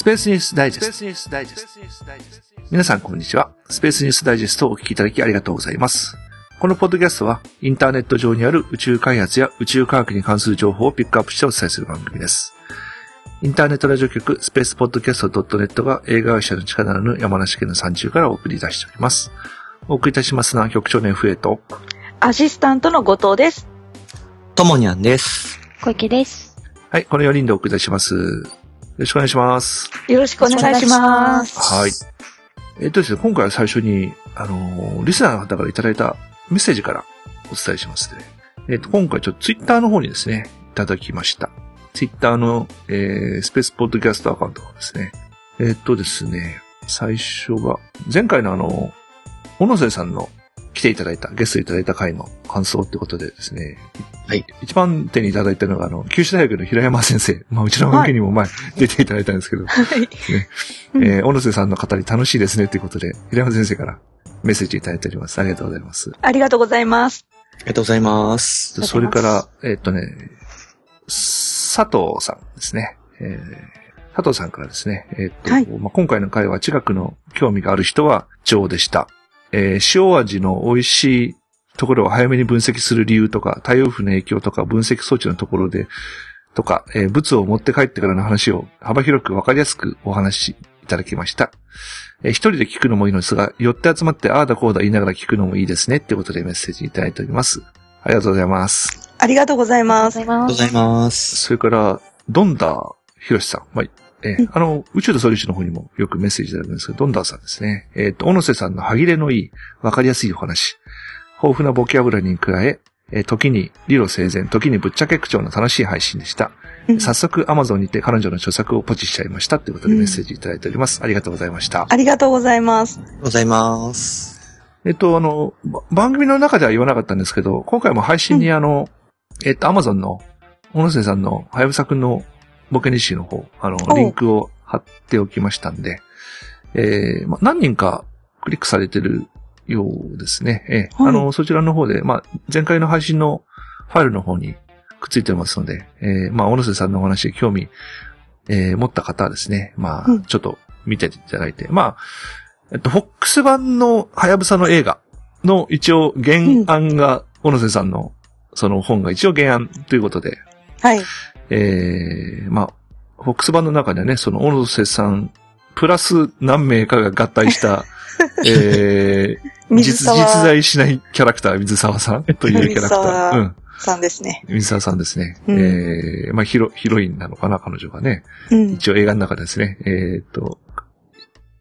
スペースニュースダイジェスト。皆さんこんにちは。スペースニュースダイジェストをお聞きいただきありがとうございます。このポッドキャストは、インターネット上にある宇宙開発や宇宙科学に関する情報をピックアップしてお伝えする番組です。インターネットラジオ局スペースポッドキャスト .net が映画会社の力なる山梨県の山中からお送り出しております。お送りいたしますのは局長の FA と、アシスタントの後藤です。ともにゃんです。小池です。はい、この4人でお送りいたします。よろしくお願いします。よろしくお願いします。はい。えっとですね、今回は最初に、あのーリスナーの方からいただいたメッセージからお伝えしますね。えっと、今回ちょっとツイッターの方にですね、いただきました。ツイッターの、えー、スペースポッドキャストアカウントですね。えっとですね、最初が、前回のあの、小野瀬さんの来ていただいた、ゲストいただいた回の感想ってことでですね。はい。一番手にいただいたのが、あの、九州大学の平山先生。まあ、うちの向けにも前、出ていただいたんですけど、はい。えー、小野瀬さんの語り楽しいですねということで、平山先生からメッセージいただいております。ありがとうございます。ありがとうございます。ありがとうございます。それから、えーっとね、佐藤さんですね。えー佐藤さんからですね、えーっと、はいまあ、今回の回は近くの興味がある人は上でした。えー塩味の美味しいところを早めに分析する理由とか、太陽風の影響とか分析装置のところで、とか、えー物を持って帰ってからの話を幅広くわかりやすくお話しいただきました。えー一人で聞くのもいいのですが、寄って集まってああだこうだ言いながら聞くのもいいですねってことでメッセージいただいております。ありがとうございます。ありがとうございます。ありがとうございます。それから、ドンダーヒロシさん。まあえーあの、宇宙とソリューションの方にもよくメッセージいただくんですけど、ドンダーさんですね。えっ、と、小野瀬さんの歯切れのいい、わかりやすいお話。豊富なボキャブラリーに加え、えー時に理路整然、時にぶっちゃけ口調の楽しい配信でした。うん早速、アマゾンにて彼女の著作をポチしちゃいました。ということでメッセージいただいております。ありがとうございました。ありがとうございます。ありがとうございます。えっと、あの、ば番組の中では言わなかったんですけど、今回も配信にあの、えっと、アマゾンの、小野瀬さんの、はやぶさくんのボケ日誌の方、あの、おリンクを貼っておきましたんで、えーま、何人かクリックされてるようですね。えーはい。あの、そちらの方で、まあ、前回の配信のファイルの方にくっついてますので、えーまあ、小野瀬さんのお話に興味、えー持った方はですね、まあうん、ちょっと見ていただいて、まあ、えっと、フォックス版のはやぶさの映画の一応原案が、小野瀬さんのその本が一応原案ということで、はい。えー、まあ、フォックス版の中ではね、その小野瀬さん、プラス何名かが合体した、えー、実、実在しないキャラクター、水沢さんというキャラクター。うん。さんですね。水沢さんですね。うんえー、まあヒロ、ヒロインなのかな、彼女がね。うん。一応映画の中でですね。えーっと、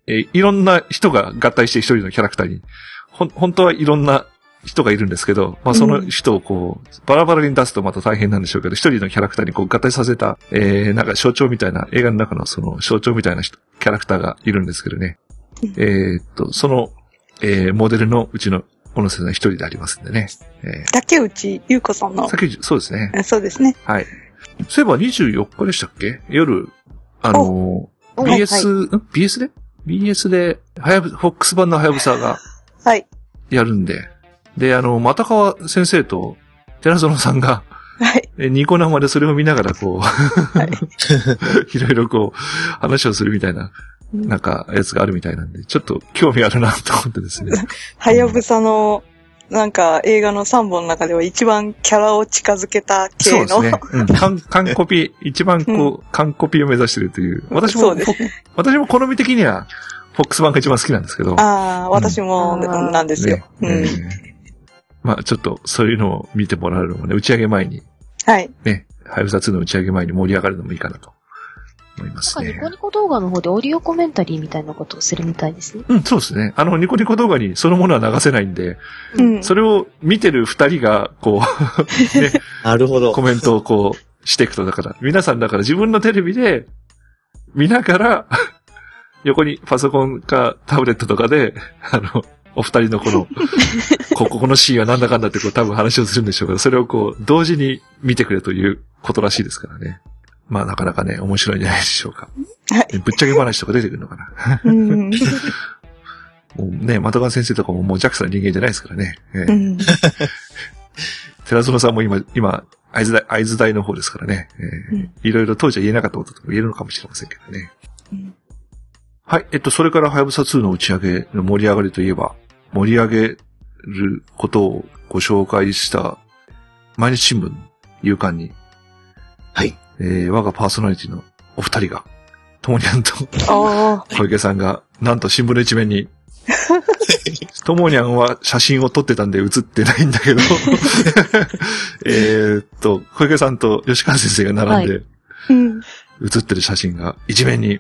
えーいろんな人が合体して一人のキャラクターに、ほん、本当はいろんな人がいるんですけど、まあその人をこう、バラバラに出すとまた大変なんでしょうけど、一人のキャラクターにこう合体させた、えー、なんか象徴みたいな、映画の中のその象徴みたいな人キャラクターがいるんですけどね。うんえーっと、その、えー、モデルのうちの小野瀬さん一人でありますんでね。え竹内優子さんのー、。さっき、そうですね。あそうですね。はい。そういえば24日でしたっけ？夜、あの BS、ん ?BS で ?BS で、はやぶ、フォックス版のはやぶさがはい。やるんで。で、あの、又川先生と寺園さんが、はい。えニコ生でそれを見ながらこう、いろいろこう、話をするみたいな、なんか、やつがあるみたいなんで、ちょっと興味あるなと思ってですね。はやぶさの、なんか映画の3本の中では一番キャラを近づけた系の。そうですね。うん。完完コピ、一番こう、完コピを目指してるという。私も。私も好み的には、フォックス版が一番好きなんですけど。ああ、私もうんなんですよ。ねうん。えーまあちょっとそういうのを見てもらうのもね、打ち上げ前に、はい。ね、ハイブサ2の打ち上げ前に盛り上がるのもいいかなと思いますねなんかニ。コニコ動画の方でオーディオコメンタリーみたいなことをするみたいですね。うん、そうですね。あの、ニコニコ動画にそのものは流せないんで、うん。それを見てる二人が、こう、ね、なるほどコ。メントをこう、していくと、だから、皆さんだから自分のテレビで、見ながら、横にパソコンかタブレットとかで、あの、お二人のこの、こここのシーンはなんだかんだってこう多分話をするんでしょうけど、それをこう、同時に見てくれということらしいですからね。まあなかなかね、面白いんじゃないでしょうか。はいぶっちゃけ話とか出てくるのかな。うん。もうね、的川先生とかももう JAXA の人間じゃないですからね。ええうん。寺園さんも今、今、合図大、合図大の方ですからね。ええうんいろいろ当時は言えなかったこととか言えるのかもしれませんけどね。うんはい。えっと、それから、はやぶさ2の打ち上げの盛り上がりといえば、盛り上げることをご紹介した、毎日新聞、夕刊に、はい。えー、我がパーソナリティのお二人が、ともにゃんとあ小池さんが、なんと新聞の一面に、ともにゃんは写真を撮ってたんで写ってないんだけど、えーっと、小池さんと吉川先生が並んで、あ。うん。写ってる写真が一面に、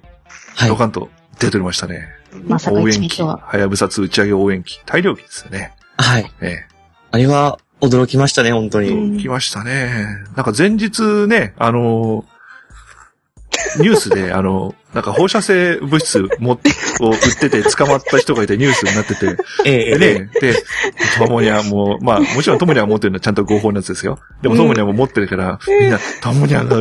はいド。カンと出ておりましたね。まさか応援機、は。はやぶさ2打ち上げ応援機、大量機ですよね。はい。えあれは驚きましたね、本当に。うんえ、来ましたね。なんか前日ね、あのニュースで、あの、なんか放射性物質も、を売ってて捕まった人がいてニュースになってて、ええでね、で、ともにゃんも、まあ、もちろんともにゃん持ってるのはちゃんと合法のやつですよ。でもともにゃんも持ってるから、みんな、ともにゃんが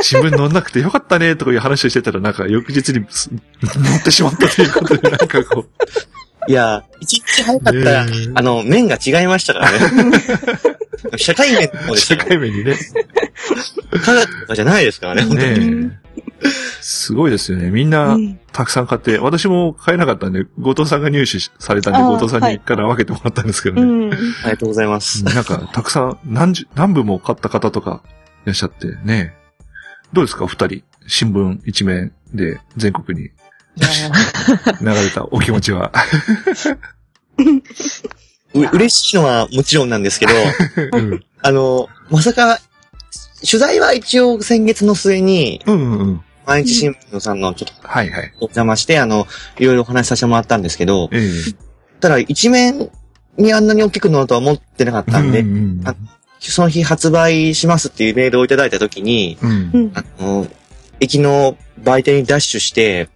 新聞載んなくてよかったね、とかいう話をしてたら、なんか翌日にす載ってしまったということで、なんかこいや、一日早かったら、ねえあの、面が違いましたからね。社会面もう、社ですよ。会面にね、科学とかじゃないですからね、本当に。ねえ。すごいですよね。みんうなんたくさん買って、私も買えなかったんで、後藤さんが入手されたんで、後藤さんはいにから分けてもらったんですけどね。うん。ありがとうございます。なんか、たくさん、何十、何部も買った方とかいらっしゃってね。どうですか、お二人？新聞一面で全国にいや 流れたお気持ちは。う嬉しいのはもちろんなんですけど、うん。あの、まさか、取材は一応先月の末に、うんうんうん。毎日新聞さんのちょっとはいはい。お邪魔して、あの、いろいろお話しさせてもらったんですけど、えただ一面にあんなに大きくなるとは思ってなかっえたんで、うんうんあその日発売しますっていうメールをいただいたときに、うん。うん。あの、駅の売店にダッシュして、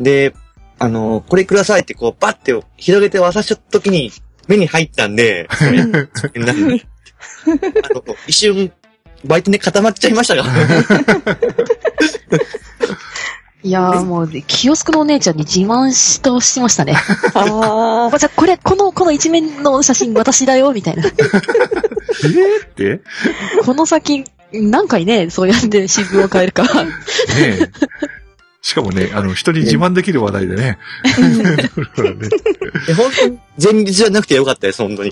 で、あの、これくださいってこう、バッて広げて渡したときに目に入ったんで、なんであの一瞬、売店で固まっちゃいましたから。いやーもう、キオスクのお姉ちゃんに自慢しとしてましたね。ああ、じゃあこれ、この、この一面の写真私だよ、みたいな。えーって？この先、何回ね、そうやって新聞を変えるか。ねえ。しかもね、あの、人に自慢できる話題でね。ねで本当に前日じゃなくてよかったです、本当に。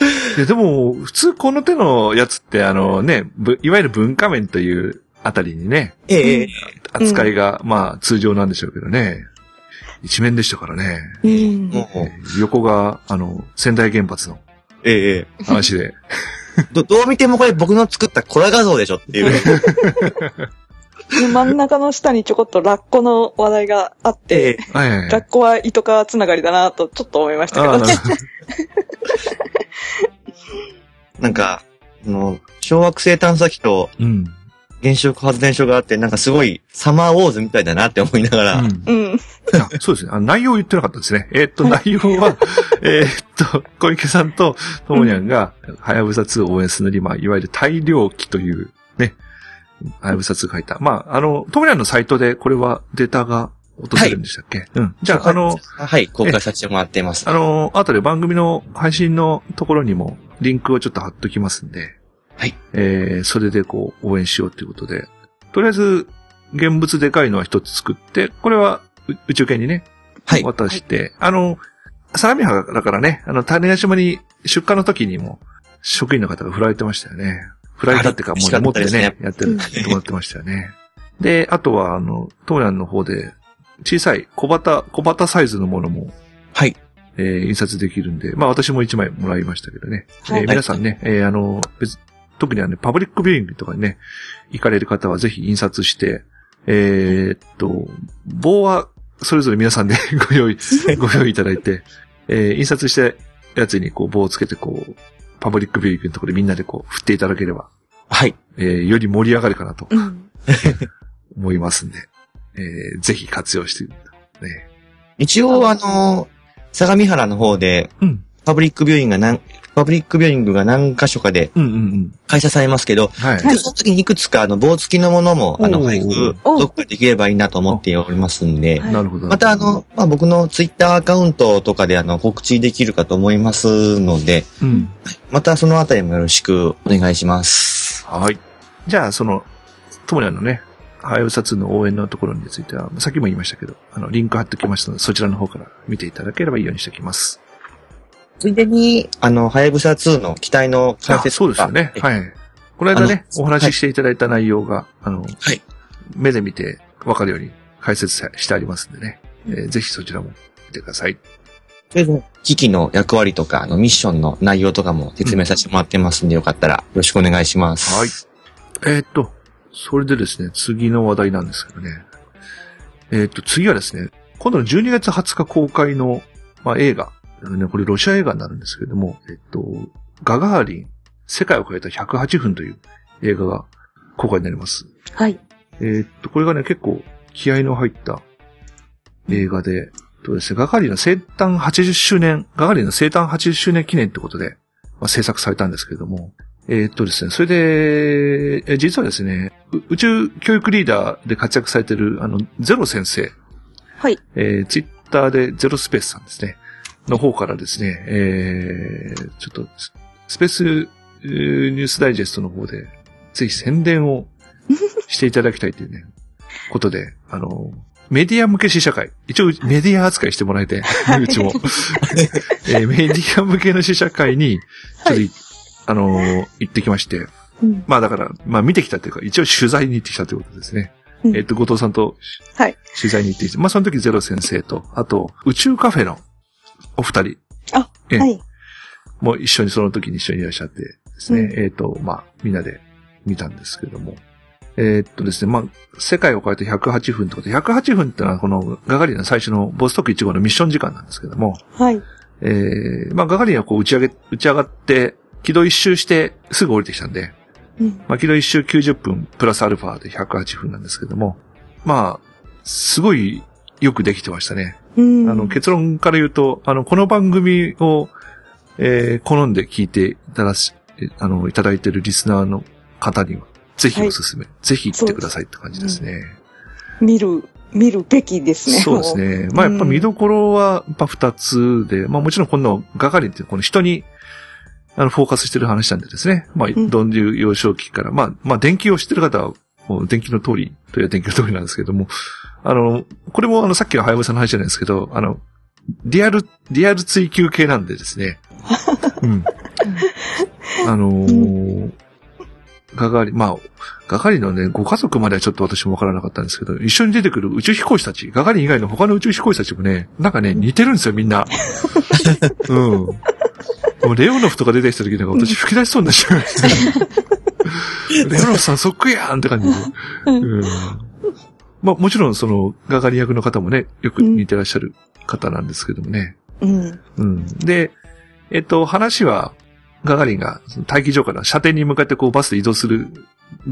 うん。いや、でも、普通この手のやつって、あのね、ぶいわゆる文化面というあたりにね、ええええ扱いが、まあ、通常なんでしょうけどね。一面でしたからね。あ。うん。横が、あの、仙台原発のええええ話で。ど、どう見てもこれ僕の作ったコラ画像でしょっていう。で 真ん中の下にちょこっとラッコの話題があって、はいラッコは糸川つながりだなとちょっと思いましたけどね。なんか、あの、小惑星探査機とうん。原子力発電所があって、なんかすごいサマーウォーズみたいだなって思いながら、うんうん。あそうですね。あの内容を言ってなかったですね。えーっと、内容は、えーっと、小池さんとともにゃんが、はやぶさ2を応援するのに、まあ、いわゆる大量機という、ね、はやぶさ2が書いた。まあ、あの、ともにゃんのサイトで、これはデータが落とせるんでしたっけ、うん。じゃあ、あの、はい、公開させてもらっています。あの、後で番組の配信のところにも、リンクをちょっと貼っときますんで、はい。えー、それでこう、応援しようということで、とりあえず、現物でかいのは一つ作って、これはう宇宙犬にね、はい。渡して、あの、相模原だからね、あの、種子島に出荷の時にも、職員の方が振られてましたよね。振られたっていうか、もう持ってね、やってる、やってもらってましたよね。で、あとは、あの、トーヤンの方で、小さい小型、小型サイズのものも、はい。えー印刷できるんで、まあ私も一枚もらいましたけどね。はいえー皆さんね、えーあの、別、特にあの、パブリックビューイングとかにね、行かれる方はぜひ印刷して、えーっと、棒はそれぞれ皆さんで ご用意、ご用意いただいて、えー印刷したやつにこう棒をつけてこう、パブリックビューイングのところでみんなでこう振っていただければ、はい。えーより盛り上がるかなとうん。思いますんで、えーぜひ活用して、ね。一応、あの、相模原の方で、うん。パブリックビューイングが何、パブリックビューイングが何箇所かでうんうんうん。開催されますけど、はい。はいその時にいくつか、あの、棒付きのものも、あの、配布、おどっかできればいいなと思っておりますんで、はいなるほど。またあの、まあ、僕のツイッターアカウントとかであの、告知できるかと思いますので、うん。またそのあたりもよろしくお願いします。はい。じゃあ、その、ともにゃんのね、ハヤブサ2の応援のところについては、さっきも言いましたけど、あの、リンク貼っておきましたので、そちらの方から見ていただければいいようにしておきます。ついでに、あの、はやぶさ2の機体の解あ説そうですよね。い。はい。この間ね、お話ししていただいた内容が、あの、はい目で見てわかるように解説してありますんでね。えーぜひそちらも見てください。とりあえず機器の役割とか、あの、ミッションの内容とかも説明させてもらってますんで、よかったらよろしくお願いします。はい。えーっと、それでですね、次の話題なんですけどね。えーっと、次はですね、今度の12月20日公開の、まあ、映画。ね、これロシア映画になるんですけれども、えっと、ガガーリン、世界を変えた108分という映画が公開になります。はい。えーっと、これがね、結構気合の入った映画で、とですね、ガガーリンの生誕80周年、ガガーリンの生誕80周年記念ってことで、まあ、制作されたんですけれども、えーっとですね、それで、え実はですね、う宇宙教育リーダーで活躍されてる、あの、ゼロ先生、はい。えー、ツイッターでゼロスペースさんですね、の方からですね、えー、ちょっと、ススペースえーニュースダイジェストの方で、ぜひ宣伝を していただきたいというね、ことで、あの、メディア向け試写会。一応メディア扱いしてもらえて、うちも。えーメディア向けの試写会に、ちょっとい、あのー行ってきまして。うん。まあだから、まあ見てきたというか、一応取材に行ってきたということですね。うんえっと、後藤さんとはい。取材に行ってきて、まあその時ゼロ先生と、あと、宇宙カフェのお二人あ、ええはい。も一緒にその時に一緒にいらっしゃってですね、うんえっと、まあみんなで見たんですけども。えっとですね、まあ、世界を変えて108分ってことで、108分ってのはこのガガリンの最初のボストーク1号のミッション時間なんですけども、はい。えー、まあガガリンはこう打ち上げ、打ち上がって、軌道一周してすぐ降りてきたんで、うん。まあ、軌道一周90分プラスアルファで108分なんですけども、まあ、すごいよくできてましたね。うん。あの、結論から言うと、あの、この番組を、えー好んで聞いていただし、えあの、いただいているリスナーの方には、ぜひおすすめ、ぜひ行ってくださいって感じですね。見る、見るべきですね。そうですね。まあ、やっぱ見どころは、やっぱ二つで、まあもちろんこのガガリンってこの人に、あの、フォーカスしてる話なんでですね。まあ、んどんいう幼少期から、まあ、まあ、電気を知ってる方は、もう電気の通り、という電気の通りなんですけども、あの、これもあの、さっきのハヤブさんの話じゃないですけど、あの、リアル、リアル追求系なんでですね。うん。あのーガガリン、まあ、ガガリンのね、ご家族まではちょっと私もわからなかったんですけど、一緒に出てくる宇宙飛行士たち、ガガリン以外の他の宇宙飛行士たちもね、なんかね、似てるんですよ、みんな。うん。もうレオノフとか出てきた時なんか私吹き出しそうになっちゃいました。レオノフさんそっくりやんって感じで。うん。まあもちろんその、ガガリン役の方もね、よく似てらっしゃる方なんですけどもね。うん。うん。で、えっと、話は、ガガリンがその大気上から射程に向かってこうバスで移動する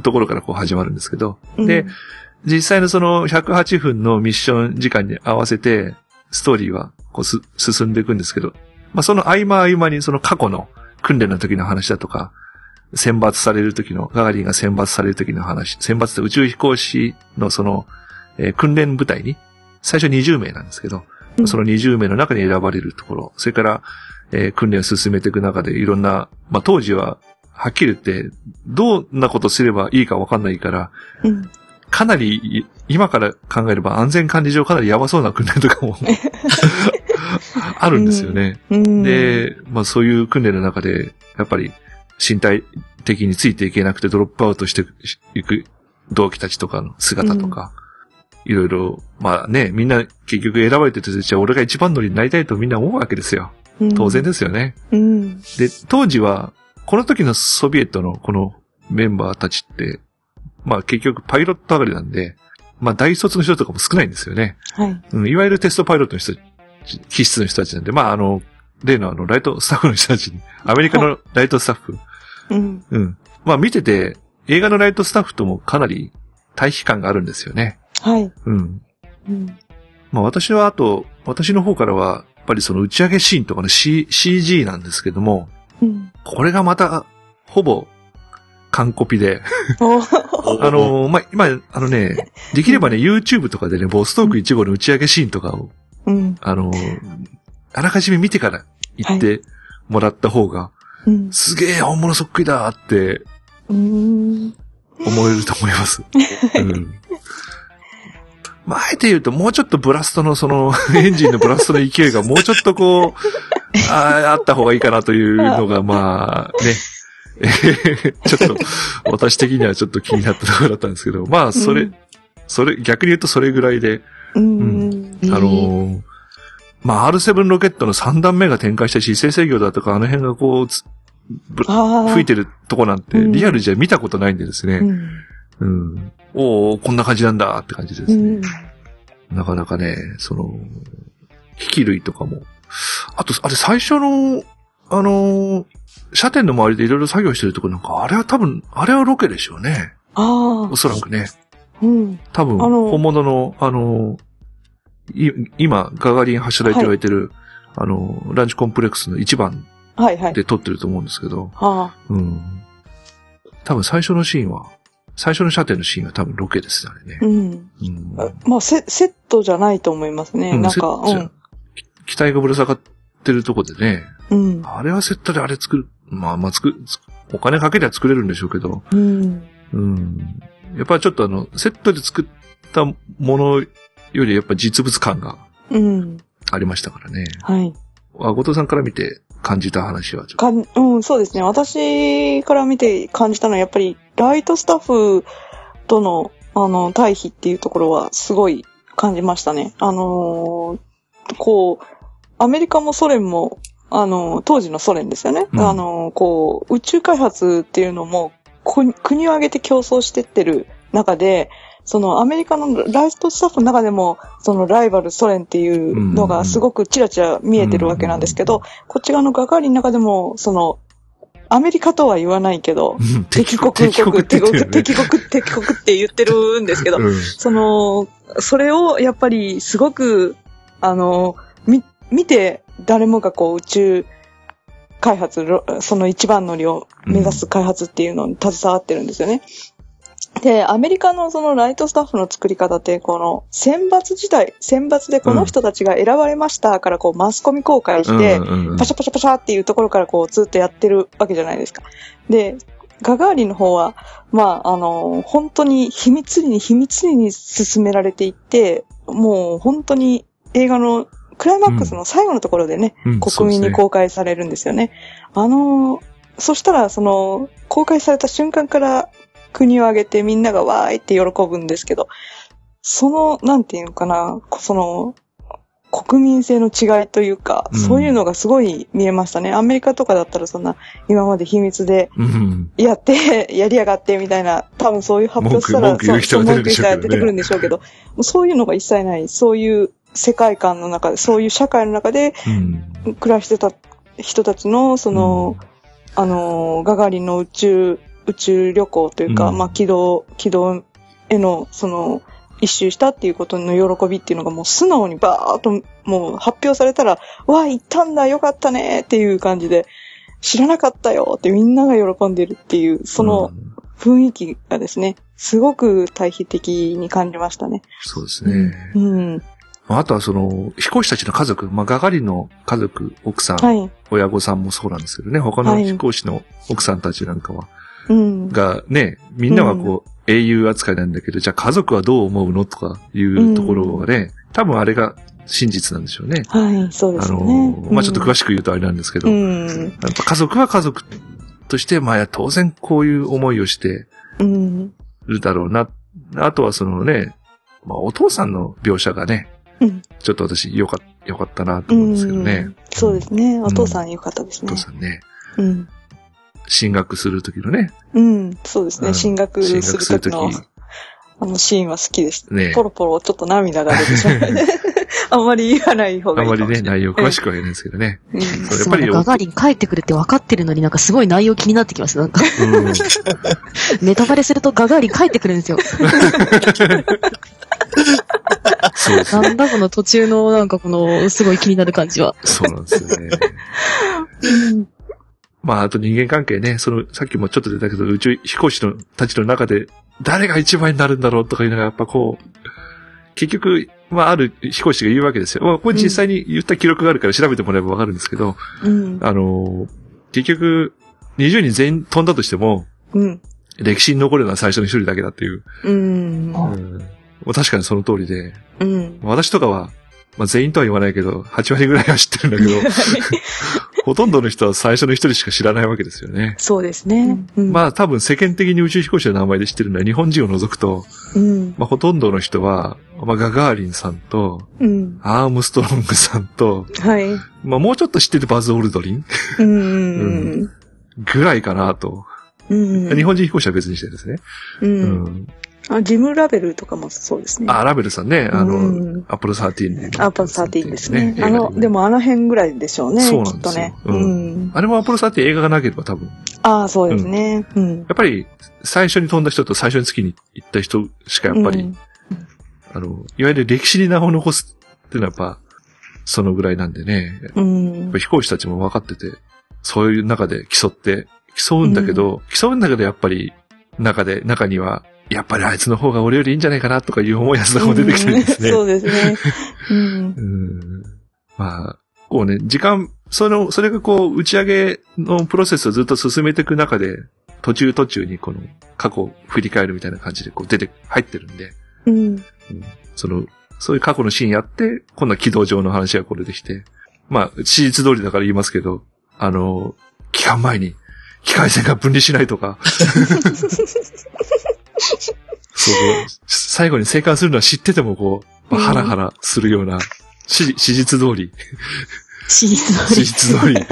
ところからこう始まるんですけど、で、実際のその108分のミッション時間に合わせて、ストーリーはこうす進んでいくんですけど、まあその合間合間にその過去の訓練の時の話だとか、選抜される時の、ガガリンが選抜される時の話、選抜って宇宙飛行士のその、えー訓練部隊に、最初20名なんですけど、うんその20名の中に選ばれるところ、それから、えー訓練を進めていく中でいろんな、まあ当時は、はっきり言って、どんなことすればいいかわかんないから、うん。かなり、い今から考えれば安全管理上かなりやばそうな訓練とかも あるんですよね。うん。で、まあそういう訓練の中で、やっぱり身体的についていけなくてドロップアウトしていく同期たちとかの姿とか、いろいろ、まあね、みんな結局選ばれてて、じゃあ俺が一番乗りになりたいとみんな思うわけですよ。うん当然ですよね。うん。で、当時は、この時のソビエトのこのメンバーたちって、まあ結局パイロット上がりなんで、まあ大卒の人とかも少ないんですよね。はい。うん、いわゆるテストパイロットの人たち、気質の人たちなんで、まああの、例のあの、ライトスタッフの人たちに、アメリカのライトスタッフ、うん。うん。まあ見てて、映画のライトスタッフともかなり対比感があるんですよね。はい。うん。うん。まあ私はあと、私の方からは、やっぱりその打ち上げシーンとかの、C、CG なんですけども、うん。これがまた、ほぼ、完コピで、お あのーまあ、今、あのね、できればね、YouTube とかでね、ボストーク1号の打ち上げシーンとかを、うん。あのーあらかじめ見てから行ってもらった方が、うん。すげえ本物そっくりだってうん。思えると思います。うん。まあ、あえて言うと、もうちょっとブラストのその、エンジンのブラストの勢いがもうちょっとこう、ああった方がいいかなというのが、まあ、ね。えーちょっと、私的にはちょっと気になったところだったんですけど、まあ、それ、うんそれ、逆に言うとそれぐらいで、うん。あのーまあ、R7 ロケットの3段目が展開した姿勢制御だとか、あの辺がこう。吹いてるとこなんて、うんリアルじゃ見たことないんでですね。うん。うん。おおこんな感じなんだって感じですね。うん。なかなかね、その、機器類とかも。あと、あれ最初の、あのー、車店の周りでいろいろ作業してるとこなんか、あれは多分、あれはロケでしょうね。ああお。そらくね。うん。多分、あの本物の、あの今、ガガリン発射台と言われてる、あのー、ランチコンプレックスの一番はいはい。で撮ってると思うんですけど、あうん。多分最初のシーンは、最初の車店のシーンは多分ロケですね、あれねあ。。うん。うん。まあ、セセットじゃないと思いますね。うんなんか、うん。機体がぶら下がってるとこでね、うん。あれはセットであれ作る、まあまあ作る、つお金かけりゃ作れるんでしょうけど、うん。うん。やっぱりちょっとあの、セットで作ったものよりやっぱ実物感がうん。ありましたからね。はい。あ、後藤さんから見て感じた話はちょっと。かん、うん、そうですね。私から見て感じたのは、やっぱり、ライトスタッフとの、あの、対比っていうところは、すごい感じましたね。あのーこう、アメリカもソ連も、あのー当時のソ連ですよね。うんあのーこう、宇宙開発っていうのも、こ国を挙げて競争してってる中で、そのアメリカのライトスタッフの中でも、そのライバルソ連っていうのがすごくチラチラ見えてるわけなんですけど、こっち側のガガーリンの中でも、その、アメリカとは言わないけど、うん。敵国、敵国敵国、敵国、敵国って言ってるんですけど、うん。その、それをやっぱりすごく、あの、み、見て誰もがこう宇宙開発、ろその一番乗りを目指す開発っていうのに携わってるんですよね。で、アメリカのそのライトスタッフの作り方って、この選抜時代、選抜でこの人たちが選ばれましたからこうマスコミ公開して、うんうんうんパシャパシャパシャっていうところからこうずっとやってるわけじゃないですか。で、ガガーリンの方は、まあ、あの、本当に秘密裏に秘密裏に進められていって、もう本当に映画のクライマックスの最後のところでね、うん国民に公開されるんですよね。あの、そしたら、その、公開された瞬間から国を挙げてみんながわーいって喜ぶんですけど、その、なんていうのかな、その、国民性の違いというか、うん。そういうのがすごい見えましたね。アメリカとかだったらそんな、今まで秘密でうん。やって、やりやがってみたいな、多分そういう発表したら、文句言う人そうが出てくるんでしょうけど、そういうのが一切ない、そういう世界観の中で、そういう社会の中でうん。暮らしてた人たちの、その、あのー、ガガーリンの宇宙、宇宙旅行というか、うんまあ、軌道、軌道への、その、一周したっていうことの喜びっていうのがもう素直にバーっともう発表されたら、わあ、行ったんだ、よかったねっていう感じで、知らなかったよってみんなが喜んでるっていう、そのうん雰囲気がですね、すごく対比的に感じましたね。そうですね。うん。あとはその、飛行士たちの家族、まあ、ガガリンの家族、奥さん、はい。親御さんもそうなんですけどね、他のはい飛行士の奥さんたちなんかは、うん。がね、みんなはこう、英雄扱いなんだけど、じゃあ家族はどう思うのとかいうところがね、多分あれが真実なんでしょうね。はい、そうであのすよね。ー、まあ、ちょっと詳ししく言うとあれなんですけど、うやん。っぱ家族は家族として、まあ、当然こういう思いをしてうん。るだろうな。あとはそのね、まあ、お父さんの描写がね、うん。ちょっと私よかよかったなと思うんですけどねうん。そうですね。お父さん良かったですねお父。さんね、うん。進学する時のね、うん。そうですね。うん進学進する時時の、あのシーンは好きでした。ねポロポロちょっと涙が出てしまう。あんまり言わない方あがいいかもしれまりね。内容詳しくは言えないんですけどね。うん。そうやっぱりガガーリン帰ってくるって分かってるのになんかすごい内容気になってきます。なんか、うんネタバレするとガガーリン帰ってくるんですよ。そうですね。なんだこの途中のなんかこの、すごい気になる感じは。そうなんですよね。まあ、あと人間関係ね、その、さっきもちょっと出たけど、宇宙飛行士のたちの中で、誰が一番になるんだろうとかいうのが、やっぱこう、結局、まあ、ある飛行士が言うわけですよ。まあ、これ実際に言った記録があるから調べてもらえばわかるんですけど、うん。あのー結局、20人全員飛んだとしても、うん。歴史に残るのは最初の一人だけだっていう。うん。うんまあ確かにその通りで、うん。私とかは、まあ全員とは言わないけど、8割ぐらいは知ってるんだけど、ほとんどの人は最初の一人しか知らないわけですよね。そうですね。うん。まあ多分世間的に宇宙飛行士の名前で知ってるのは日本人を除くと、うん。まあほとんどの人は、まあガガーリンさんと、うん。アームストロングさんと、はい。まあもうちょっと知ってるバズ・オルドリンうん。ぐらいかなと。うん。日本人飛行士は別にしてですね。う。うんん。あ、ジムラベルとかもそうですね。あ、ラベルさんね、あの、うんアポロ13で。アポロ13ですね。あの、でもあの辺ぐらいでしょうね。そうなんですね。ううんん。あれもアポロ13映画がなければ多分、ああ、そうですね。うん。やっぱり最初に飛んだ人と最初に月に行った人しかやっぱり、うんあの、いわゆる歴史に名を残すっていうのはやっぱ、そのぐらいなんでね、うんぱ。飛行士たちも分かってて、そういう中で競って、競うんだけど、競うんだけどやっぱり、中で、中には、やっぱりあいつの方が俺よりいいんじゃないかなとかいう思うやつとかも出てきてるんですね。うんそうですね。うん。うんまあ、こうね、時間、その、それがこう、打ち上げのプロセスをずっと進めていく中で、途中途中にこの、過去を振り返るみたいな感じでこう出て、入ってるんで、うん。うんその、そういう過去のシーンやって、今度は軌道上の話がこれできて、まあ、史実通りだから言いますけど、あの、期間前に、機械線が分離しないとか、そう、最後に生還するのは知っててもこう、まあハラハラするような、史史実通り、シー史ズ実通り、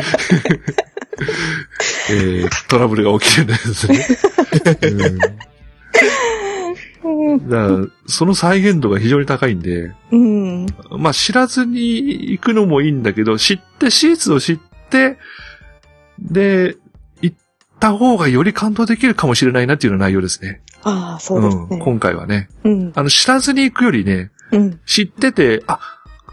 えートラブルが起きるんですね。うんン。だから、その再現度が非常に高いんで、うん。まあ知らずに行くのもいいんだけど、知って、史実を知って、で、行った方がより感動できるかもしれないなっていうような内容ですね。ああ、そうですん、ね。今回はね。うん。あの、知らずに行くよりね、うん。知ってて、あ、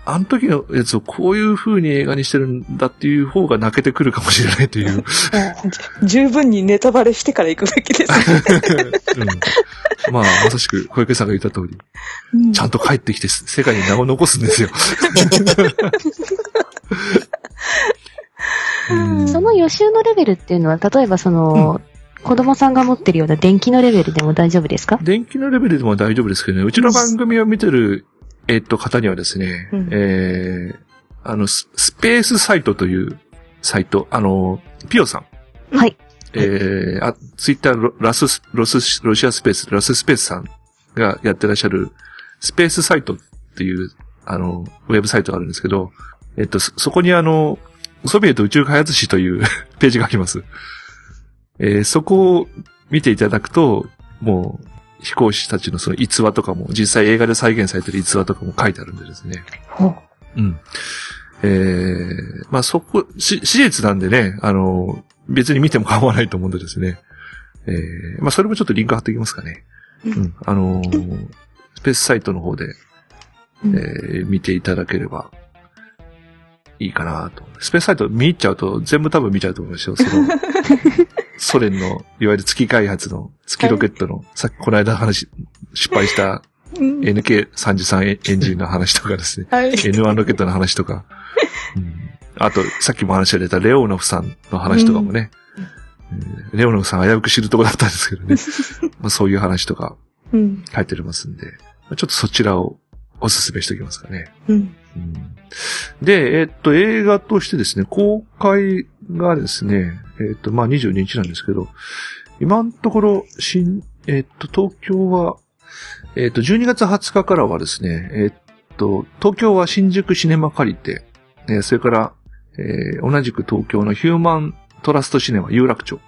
あの時のやつをこういう風に映画にしてるんだっていう方が泣けてくるかもしれないという。じ十分にネタバレしてから行くべきです。うんまあ、まさしく小池さんが言った通り、うんちゃんと帰ってきて世界に名を残すんですよ。うんその予習のレベルっていうのは、例えばその、子供さんが持ってるような電気のレベルでも大丈夫ですか？電気のレベルでも大丈夫ですけどね、うちの番組を見てる、えっと、方にはですね、うんえー、あの、ススペースサイトというサイト、あの、ピオさん、はい。えー、あ、ツイッターロラス、ロス、ロシアスペース、ラススペースさんがやってらっしゃる、スペースサイトっていう、あの、ウェブサイトがあるんですけど、えっと、そそこにあの、ソビエト宇宙開発史という ページがあります。えーそこを見ていただくと、もう、飛行士たちのその逸話とかも、実際映画で再現されてる逸話とかも書いてあるんでですね。ほう。うん。えー、まあそこ、し、史実なんでね、あの、別に見ても構わないと思うんでですね。えー、まあそれもちょっとリンク貼っておきますかね。うん。あのースペースサイトの方で、うんえー見ていただければ、いいかなと。スペースサイト見入っちゃうと、全部多分見ちゃうと思いますよ。その、ソ連の、いわゆる月開発の、月ロケットの、さっきこの間話、失敗したうん。NK33 エンジンの話とかですね。はい。N1 ロケットの話とか、うん。あと、さっきも話が出たレオノフさんの話とかもね、えーレオノフさん危うく知るとこだったんですけどね、まあ、そういう話とかうん。書いてありますんで、まあちょっとそちらをお勧めしておきますかね。うん。うんで、えっと、映画としてですね、公開がですね、えっと、まあ、22日なんですけど、今のところ、新、えっと、東京は、えっと、12月20日からはですね、えっと、東京は新宿シネマ借りて、えーそれから、えー同じく東京のヒューマントラストシネマ有楽町、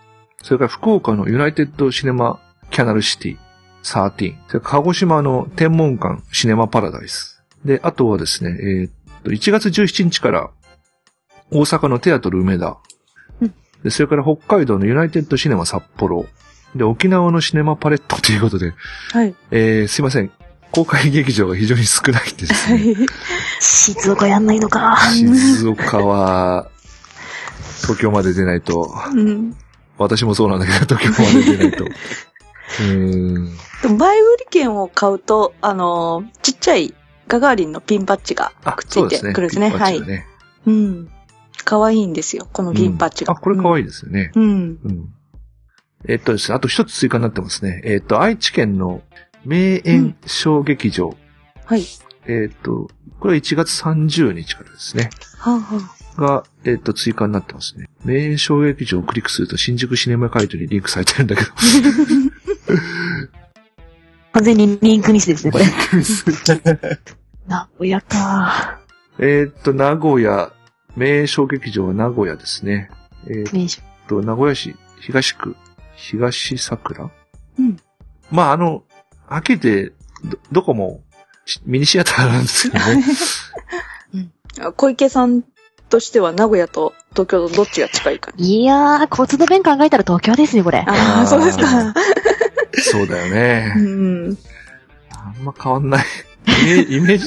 それから福岡のユナイテッドシネマキャナルシティ13、それから鹿児島の天文館シネマパラダイス、で、あとはですね、えーっと、1月17日から、大阪のテアトル梅田。うんで、それから北海道のユナイテッドシネマ札幌。で、沖縄のシネマパレットということで、はい。えー、すいません。公開劇場が非常に少ないんでですはね。い。静岡やんないのか。静岡は、東京まで出ないと、うん。私もそうなんだけど、東京まで出ないと。うーん。でも前売り券を買うと、あのー、ちっちゃいガガーリンのピンバッジがあくっついてくるんですね。はいうん。可愛いんですよ、この銀バッジが。あ、これ可愛い。いですよね。うん。うん。えっとですね、あと一つ追加になってますね。えっと、愛知県の名園小劇場。はい。えっと、これは1月30日からですね。はあ、はあ。が、えっと、追加になってますね。名園小劇場をクリックすると新宿シネマカイトにリンクされてるんだけど。完全にリンクミスですね、これ。名古屋か。えっと、名古屋、名園小劇場は名古屋ですね。えーっ。と、名古屋市東区、東桜うん。まあ、あの、はっきり言って、ど、どこもしミニシアターなんですけどね。あ小池さんとしては名古屋と東京とどっちが近いか。いやー、交通の便考えたら東京ですね、これ。ああそうですか。そうだようね。ん。あんま変わんない。イメージ、イメージ、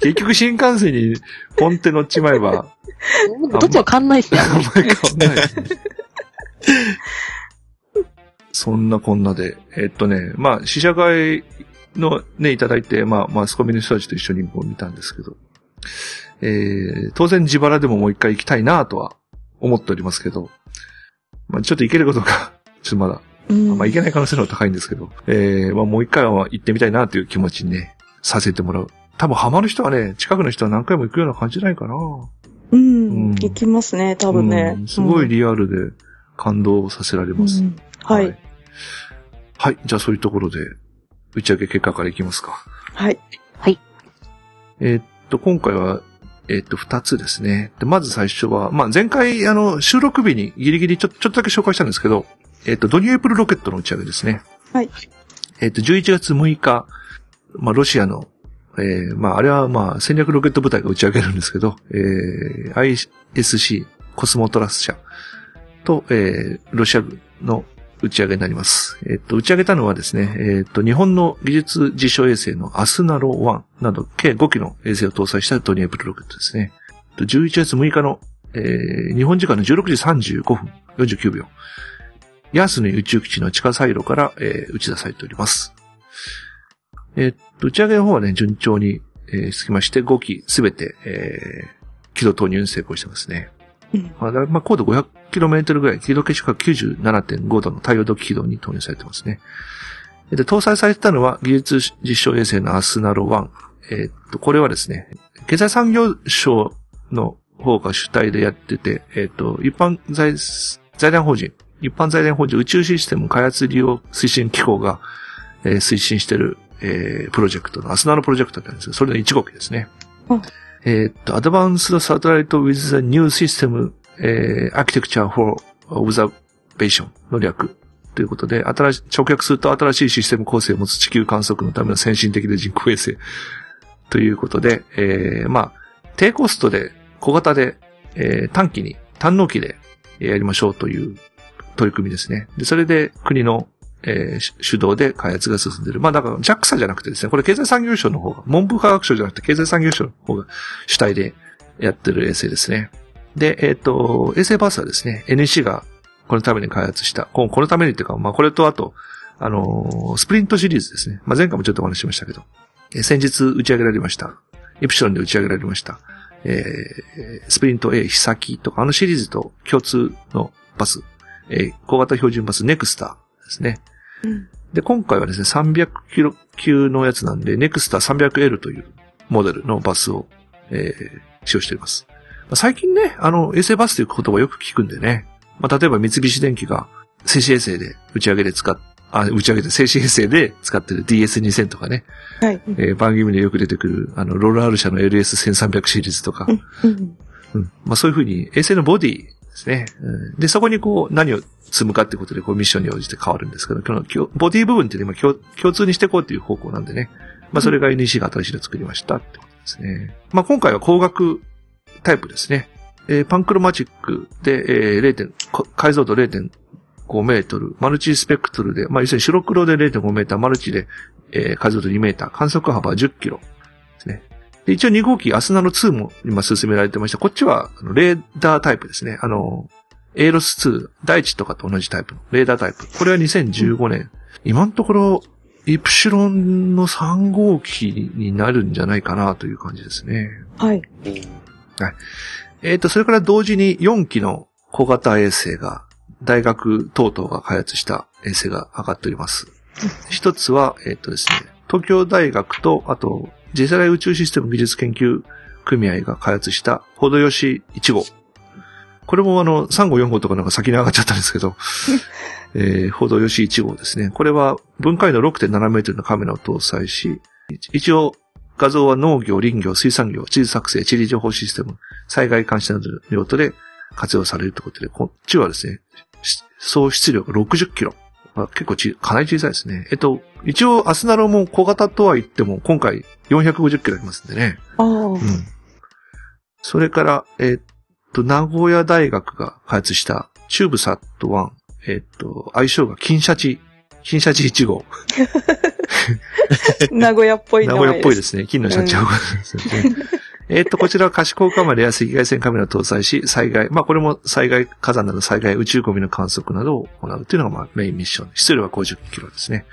結局新幹線にポンって乗っちまえば、どっちも変わんないっすね。あんまり変わんないですね。そんなこんなで、えっとね、まあ、試写会のね、いただいて、まあ、マスコミの人たちと一緒にこう見たんですけど、えー、当然自腹でももう一回行きたいなとは思っておりますけど、まあ、ちょっと行けることが、ちょっとまだ、うんまあ、行けない可能性の方が高いんですけど、えー、まあ、もう一回は行ってみたいなという気持ちにね、させてもらう。多分ハマる人はね、近くの人は何回も行くような感じじゃないかな。うん。うん行きますね、多分ねう。んすごいリアルで感動させられます。うんはい。。はい。じゃあそういうところで、打ち上げ結果からいきますか。はい。えーっと、今回は、えーっと、二つですね。で、まず最初は、まあ、前回、あの、収録日にギリギリちょ、ちょっとだけ紹介したんですけど、えーっと、ドニューエプルロケットの打ち上げですね。はい。えーっと、11月6日、まあ、ロシアの、えーまあ、あれはまあ、戦略ロケット部隊が打ち上げるんですけど、えー ISC コスモトラス社と、えーロシア軍の打ち上げになります。えっと、打ち上げたのはですね、えっと、日本の技術実証衛星のアスナロ1など、計5機の衛星を搭載したトニエプルロケットですね。11月6日の、えー日本時間の16時35分49秒。ヤースの宇宙基地の地下サイロから、えー打ち出されております。えっと、打ち上げの方はね、順調に、えーつきまして、5機すべて、えー軌道投入に成功してますね。うんまあ、だまあ、高度 500km ぐらい、軌道傾斜角97.5度の太陽土軌道に投入されてますね。で、搭載されてたのは技術実証衛星のアスナロ1。えーっと、これはですね、経済産業省の方が主体でやってて、えーっと、一般財、財団法人、一般財団法人宇宙システム開発利用推進機構が、えー推進してる、えープロジェクトのアスナロプロジェクトなんですが、それの1号機ですね。うんえっと、Advanced Satellite with the New System、えー Architecture for Observation の略ということで、新し、直訳すると新しいシステム構成を持つ地球観測のための先進的な人工衛星ということで、えーまあ、低コストで、小型で、えー短期に、単納期でやりましょうという取り組みですね。で、それで国の、えーし主導で開発が進んでいる。まあ、だから JAXA じゃなくてですね、これ経済産業省の方が、文部科学省じゃなくて経済産業省の方が主体でやってる衛星ですね。で、えっ、と、衛星バースはですね、NEC がこのために開発した、ここのためにっていうか、まあ、これとあと、あのースプリントシリーズですね。まあ、前回もちょっとお話しましたけど、えー先日打ち上げられました。エプシロンで打ち上げられました。えースプリント A、ヒサキとか、あのシリーズと共通のバス、えー小型標準バスネクスターですね。うんで、今回はですね、300キロ級のやつなんで、ネクスター 300L というモデルのバスを、えー使用しております。まあ最近ね、あの、衛星バスという言葉をよく聞くんでね。まあ、例えば三菱電機が静止衛星で打ち上げで使っ、あ、打ち上げで静止衛星で使ってる DS2000 とかね、はい。えー番組でよく出てくる、あの、ロールアル社の LS1300 シリーズとか、うん。うん。まあそういうふうに衛星のボディですね。うんで、そこにこう何を積むかってことでこうミッションに応じて変わるんですけど、このきょボディ部分っていうのは今共共通にしていこうっていう方向なんでね。まあそれが NEC が新しいの作りましたってことですね。まあ今回は光学タイプですね。えーパンクロマチックで、えー0点こ解像度0.5メートル、マルチスペクトルで、まあ要するに白黒で0.5メーター、マルチで、えー解像度2メーター、観測幅は10キロですね。で、一応2号機アスナロ2も今進められてまして、こっちはレーダータイプですね。あの、エーロス2、大地とかと同じタイプのレーダータイプ。これは2015年。今のところ、イプシロンの3号機になるんじゃないかなという感じですね。はい。えっ、と、それから同時に4機の小型衛星が、大学等々が開発した衛星が上がっております。一つは、えっ、とですね、東京大学と、あと、次世代宇宙システム技術研究組合が開発した、ほどよし1号。これもあの、3号4号とかなんか先に上がっちゃったんですけど、えー、ほどよし1号ですね。これは分解度6.7メートルのカメラを搭載し、一応、画像は農業、林業、水産業、地図作成、地理情報システム、災害監視などの用途で活用されるということで、こっちはですね、し総質量が60キロ。まあ結構ち、かなり小さいですね。えっと、一応、アスナロも小型とは言っても、今回450キロありますんでね。ああ。うん。それから、えっと、名古屋大学が開発した、チューブサット1。えっと、相性が金シャチ、金シャチ1号。名古屋っぽい名名古屋前っぽいですね。金のシャチ1号ですよね。えっと、こちらは可視光カメラや赤外線カメラを搭載し、災害、まあこれも災害、火山など災害、宇宙ゴミの観測などを行うというのがまあメインミッション。質量は50キロですね。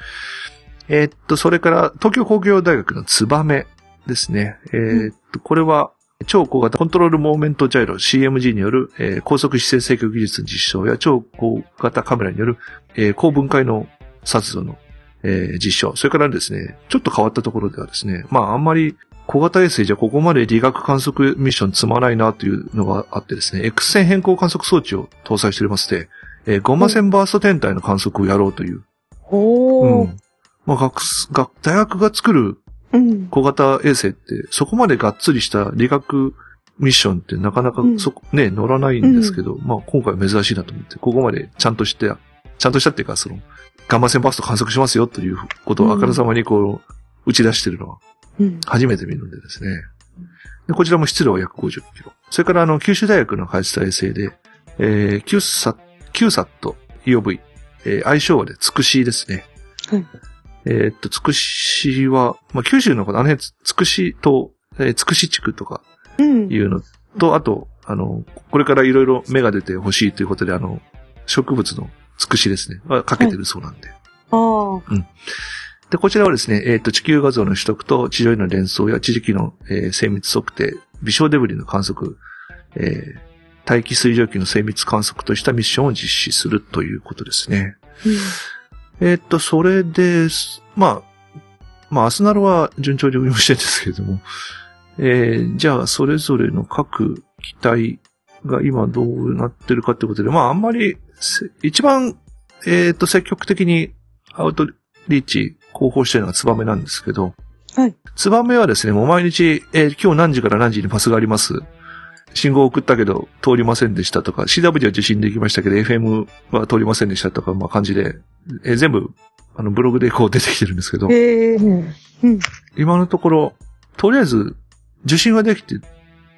えっと、それから東京工業大学のツバメですね。えっと、これは超小型コントロールモーメントジャイロ CMG による、えー高速姿勢制御技術の実証や超小型カメラによる、えー高分解の撮度の、えー実証。それからですね、ちょっと変わったところではですね、まああんまり小型衛星じゃここまで理学観測ミッション積まないなというのがあってですね、X 線変更観測装置を搭載しておりまして、えーゴマ線バースト天体の観測をやろうという。おー。うん。まあ学す、学、大学が作るうん。小型衛星って、そこまでがっつりした理学ミッションってなかなかうんそこ、ね、乗らないんですけど、まあ今回珍しいなと思って、ここまでちゃんとして、ちゃんとしたっていうか、その、ガンマ線バースト観測しますよということをあからさまにこう、打ち出してるのはうん。初めて見るんでですね。でこちらも質量は約50キロ。それからあの、九州大学の開発した衛星で、えー、キューサット、キューサット EOS、えー、愛称はで、つくしですね。はいえーっと、つくしは、まあ、九州のこと、あの辺、つくしと、えー、つくし地区とかうん。いうのと、あと、あの、これからいろいろ芽が出てほしいということで、あの、植物のつくしですね、はかけてるそうなんで。ああ。で、こちらはですね、えっ、と、地球画像の取得と地上への伝送や地磁気の、えー精密測定、微小デブリの観測、えー大気水蒸気の精密観測としたミッションを実施するということですね。えっ、と、それです。まあ、まあ、アスナロは順調に運用してるんですけれども、えーじゃあ、それぞれの各機体が今どうなってるかってことで、まあ、あんまりせ、一番、えっ、と、積極的にアウトリーチ広報してるのがツバメなんですけど、はい。ツバメはですね、もう毎日、えー今日何時から何時にパスがあります？信号を送ったけど通りませんでしたとか、CW は受信できましたけど、FM は通りませんでしたとか、まあ感じで、えー全部、あの、ブログでこう出てきてるんですけど、へえ。うん。うん。今のところ、とりあえず、受信はできて、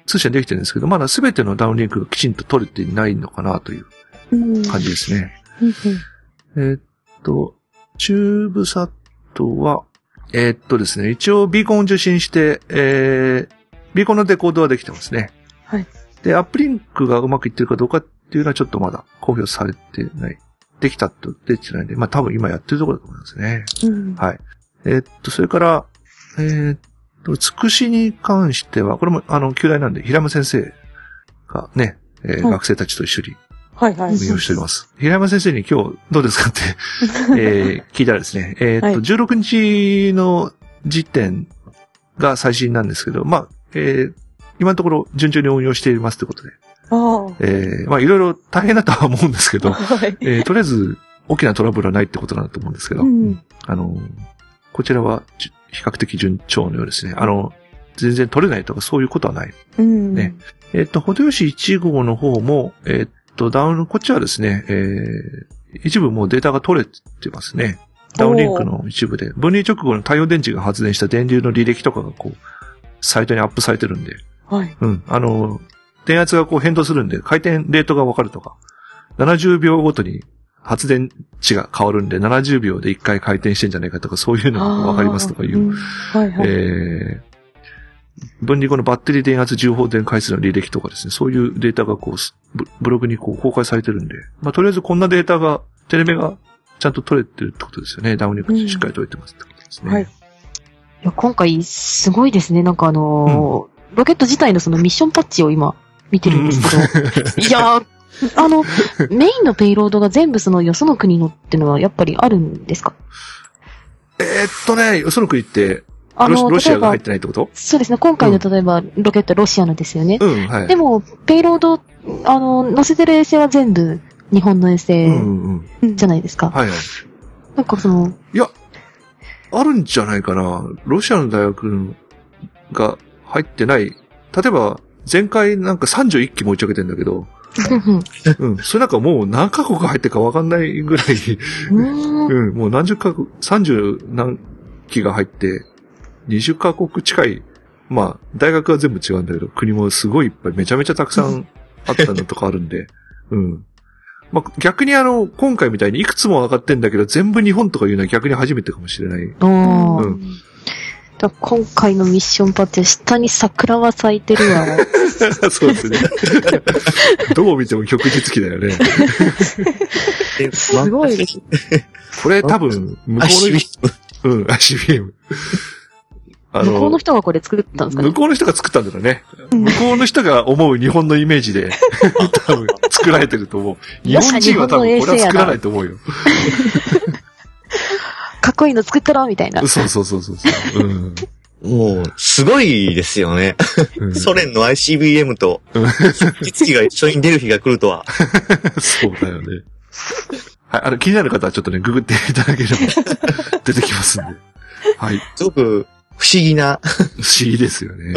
通信はできてるんですけど、まだ全てのダウンリンクがきちんと取れていないのかなといううん。感じですね。うん。えーっと、チューブサットは、えーっとですね、一応ビーコンを受信して、えー、ビーコンのデコードはできてますね。はい。で、アップリンクがうまくいってるかどうかっていうのはちょっとまだ公表されてない。できたと出てないんで、まあ多分今やってるところだと思いますね。うん。はい。えーっと、それから、えーっと、つくしに関しては、これもあの、旧大なんで、平山先生がね、えーはい学生たちと一緒にはいはい。運用しております。平山先生に今日どうですかって、えー聞いたらですね、えーっと、はい16日の時点が最新なんですけど、まあ、えー今のところ順調に運用していますということで、あえーまあいろいろ大変だとは思うんですけあ。ど、はい。えーとりあえず大きなトラブルはないってことなんだと思うんですけど、うん。あの、こちらはじ比較的順調のようですね。あの、全然取れないとかそういうことはない。うん。ね。えっと、ほどよし1号の方も、えっと、ダウン、こっちはですね、えー、一部もうデータが取れてますね。ダウンリンクの一部で。分離直後の太陽電池が発電した電流の履歴とかがこう、サイトにアップされてるんで、はい。うん。あの、電圧がこう変動するんで、回転レートがわかるとか、70秒ごとに発電値が変わるんで、70秒で1回回転してんじゃないかとか、そういうのがわかりますとかいう。んはいはい。えー分離後のバッテリー電圧重放電回数の履歴とかですね、そういうデータがこうす、ブブログにこう公開されてるんで、まあ、とりあえずこんなデータが、テレメがちゃんと取れてるってことですよね。ダウンリンクしっかり取れてますってことですね。はい。いや今回、すごいですね。なんかあのーロケット自体のそのミッションパッチを今見てるんですけど、いやー、あの、メインのペイロードが全部そのよその国のってのはやっぱりあるんですか？えーっとね、その国って、あの、ロシアが入ってないってこと？そうですね、今回のう例えばロケットロシアのですよね。うん、はい。でも、ペイロード、あの、乗せてる衛星は全部日本の衛うん星うんうん。じゃないですか。はいはい。なんかその、いや、あるんじゃないかな。ロシアの大学が入ってない。例えば、前回なんか31機も打ち上げてんだけど、うん。それなんかもう何カ国入ってるかわかんないぐらい、うん。うん、もう何十カ国、30何機が入って、20カ国近い、まあ、大学は全部違うんだけど、国もすごいいっぱい、めちゃめちゃたくさんあったのとかあるんで、うん。まあ、逆にあの、今回みたいにいくつも上がってんだけど、全部日本とかいうのは逆に初めてかもしれない。あーうんだ今回のミッションパッチは下に桜は咲いてるわ。そうですね。どう見ても旭日記だよね。すすごいです。これ多分、向こうびの、うん、ICBM。あ向こうの人がこれ作ったんですかね？向こうの人が作ったんだろうね。向こうの人が思う日本のイメージで、多分作られてると思う。日本人は多分これは作らないと思うよ。かっこいいの作ったろみたいな。そうそうそうそうそう。うんもう、すごいですよね。うんソ連の ICBM とうん、実機が一緒に出る日が来るとは。そうだよね。はい、あの、気になる方はちょっとね、ググっていただければ 出てきますんで。はい。すごく不思議な。不思議ですよね。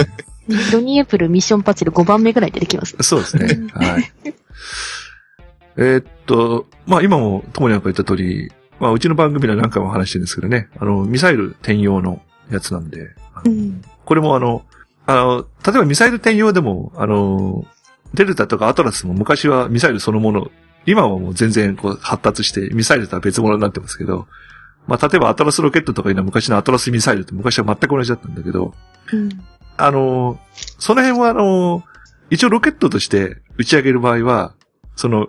ドニエプルミッションパッチで5番目ぐらい出てきます。そうですね。はい。えーっと、まあ今も、ともになんか言った通り、まあうちの番組では何回も話してるんですけどね、あの、ミサイル転用のやつなんで、うん。これもあの、あの、例えばミサイル転用でも、あの、デルタとかアトラスも昔はミサイルそのもの、今はもう全然こう発達して、ミサイルとは別物になってますけど、まあ例えばアトラスロケットとかいうのは昔のアトラスミサイルと昔は全く同じだったんだけど、うん。あの、その辺はあの、一応ロケットとして打ち上げる場合は、その、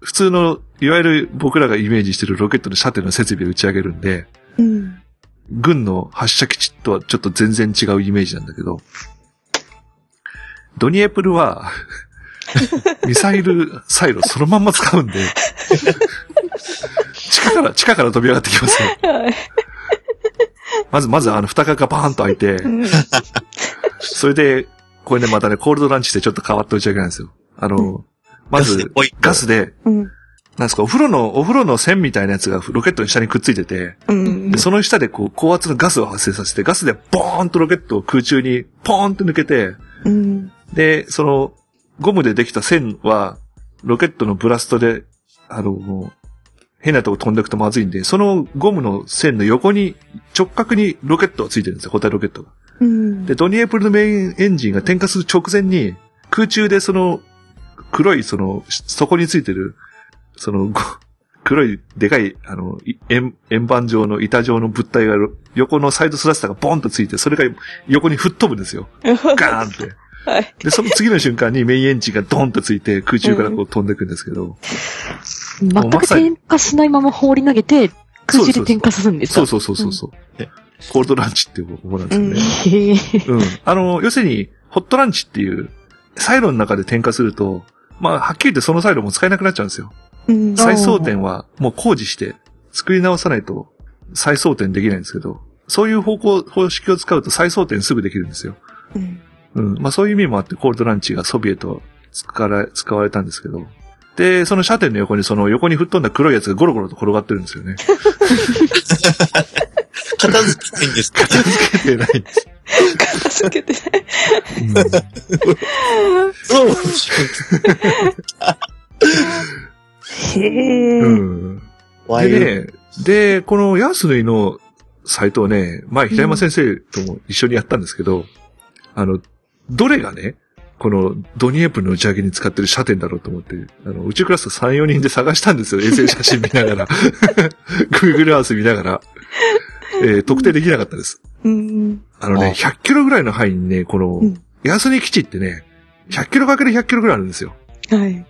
普通の、いわゆる僕らがイメージしてるロケットの射程の設備を打ち上げるんで、うん。軍の発射基地とはちょっと全然違うイメージなんだけど、ドニエプルは、ミサイルサイロそのまんま使うんで、地下から、地下から飛び上がってきますよ。はい。まず、まずあの、蓋がバーンと開いて、うんそれで、これね、またね、コールドランチってちょっと変わった打ち上げなんですよ。あの、まず、ガスで、うん。なんですか、お風呂の、お風呂の線みたいなやつがロケットの下にくっついてて、うんで、。その下でこう、高圧のガスを発生させて、ガスでボーンとロケットを空中にポーンと抜けて、うん。で、その、ゴムでできた線は、ロケットのブラストで、あの、変なとこ飛んでいくとまずいんで、そのゴムの線の横に、直角にロケットがついてるんですよ、固体ロケットが。うん。で、ドニエプルのメインエンジンが点火する直前に、空中でその、黒いその、底についてる、その、ご黒い、でかい、あの、い円、円盤状の板状の物体が、横のサイドスラスターがボンとついて、それが横に吹っ飛ぶんですよ。ガーンって。はい。で、その次の瞬間にメインエンジンがドンとついて、空中からこう飛んでいくんですけど、全く点火しないまま放り投げて、空中で点火するんですか？そうそうそうそうそう。うんコールドランチっていう方法なんですよね。うん。あの、要するに、ホットランチっていう、サイロの中で点火すると、まあ、はっきり言ってそのサイロも使えなくなっちゃうんですよ。うん。再装填はもう工事して、作り直さないと再装填できないんですけど、そういう方向、方式を使うと再装填すぐできるんですよ。うん。うん。まあそういう意味もあって、コールドランチがソビエト使われたんですけど、で、その射程の横にその横に吹っ飛んだ黒いやつがゴロゴロと転がってるんですよね。片付けてんですか？片付けてないんです。片付けて。そう。へーうん。ワイルでね、で、このヤスヌイのサイトをね、前平山先生とも一緒にやったんですけど、あの、どれがね、このドニエプルの打ち上げに使ってる射程だろうと思って、あの、宇宙クラス3、4人で探したんですよ。衛星写真見ながら。Google Earth 見ながら。えー特定できなかったです。うん。あのね、あ100キロぐらいの範囲にね、このうん、ヤスニ基地ってね、100キロかける100キロぐらいあるんですよ。はい。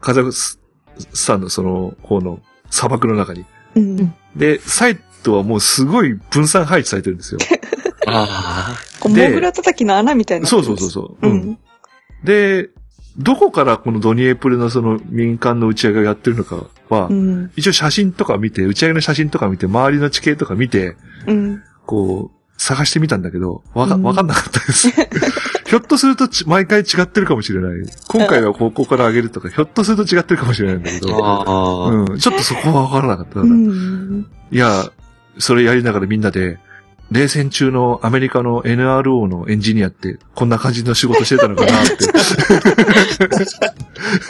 カザフスタンのその方の砂漠の中に。うん。で、サイトはもうすごい分散配置されてるんですよ。あこう、でモグラ叩きの穴みたいな。そうそうそうそう。ううんん。で、どこからこのドニエプルのその民間の打ち上げをやってるのかは、うん。一応写真とか見て、打ち上げの写真とか見て、周りの地形とか見て、うん。こう、探してみたんだけど、わか、うんわかんなかったです。ひょっとするとち毎回違ってるかもしれない。今回はここから上げるとか、ひょっとすると違ってるかもしれないんだけど、ああ。うん、ちょっとそこはわからなかった。うん。いや、それやりながらみんなで、冷戦中のアメリカの NRO のエンジニアって、こんな感じの仕事してたのかなって。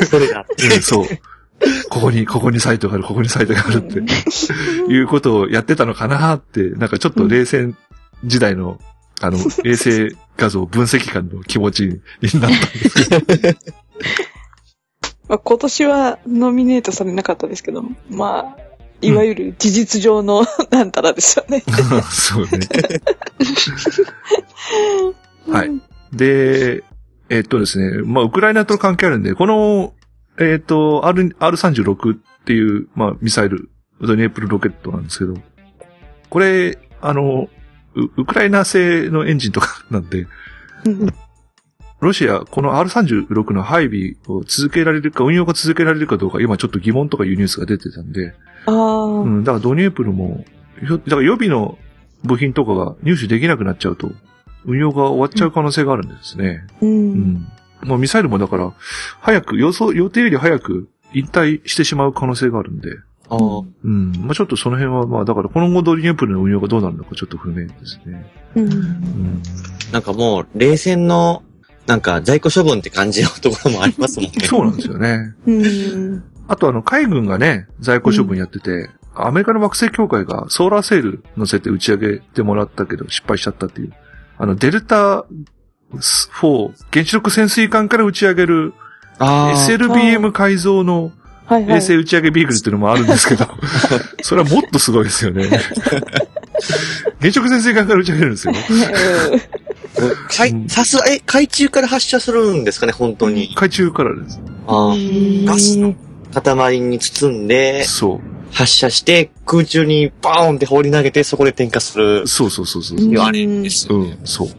それだ。うんそう。ここに、ここにサイトがある、ここにサイトがあるって、いうことをやってたのかなって、なんかちょっと冷戦時代の、あの、衛星画像分析官の気持ちになった。まあ、今年はノミネートされなかったですけど、まあ、いわゆる事実上の なんたらですよね。そうね。はい。で、えっとですね、まあ、ウクライナと関係あるんで、この、えっと、R、R36 っていう、まあ、ミサイル、ドニエプルロケットなんですけど、これ、あの、ウウクライナ製のエンジンとかなんで、うんロシア、この R36 の配備を続けられるか、運用が続けられるかどうか、今ちょっと疑問とかいうニュースが出てたんで、ああ、うん、だからドニエプルも、だから予備の部品とかが入手できなくなっちゃうと、運用が終わっちゃう可能性があるんですね。う。うんん。もうミサイルもだから、早く、予想、予定より早く引退してしまう可能性があるんで、ああ。うん。まあちょっとその辺は、まあだから、この後ドニエプルの運用がどうなるのかちょっと不明ですね。うん。うん。なんかもう、冷戦の、なんか在庫処分って感じのところもありますもんね。そうなんですよね。うん。あとあの、海軍がね、在庫処分やってて、アメリカの惑星協会がソーラーセール乗せて打ち上げてもらったけど失敗しちゃったっていう。あの、デルタ4原子力潜水艦から打ち上げる。SLBM 改造の。衛星打ち上げビーグルっていうのもあるんですけど、それはもっとすごいですよね。原子力潜水艦から打ち上げるんですよ。かいさすが、え、海中から発射するんですかね、本当に。海中からです。ああ。うんガスの塊に包んで、そ発射して、空中にバーンって放り投げて、そこで点火するう。。そうそうそうそう。うんあれですよね。うん、そう。え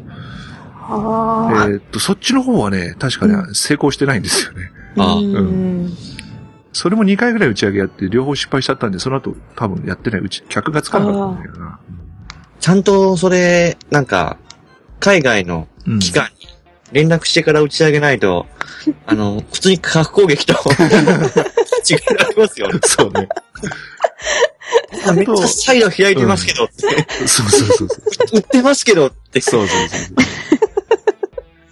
あーっと、そっちの方はね、確かね、成功してないんですよね。あ。あうん。それも2回ぐらい打ち上げやって、両方失敗しちゃったんで、その後多分やってない。うち、客がつかなかったんだよな。ちゃんとそれ、なんか、海外のうん。機関に連絡してから打ち上げないと、あの、普通に化学攻撃と 違いがありますよね。そうね。めっちゃサイド開いてますけどって、そうそうそうそう。撃ってますけどって、そうそうそう。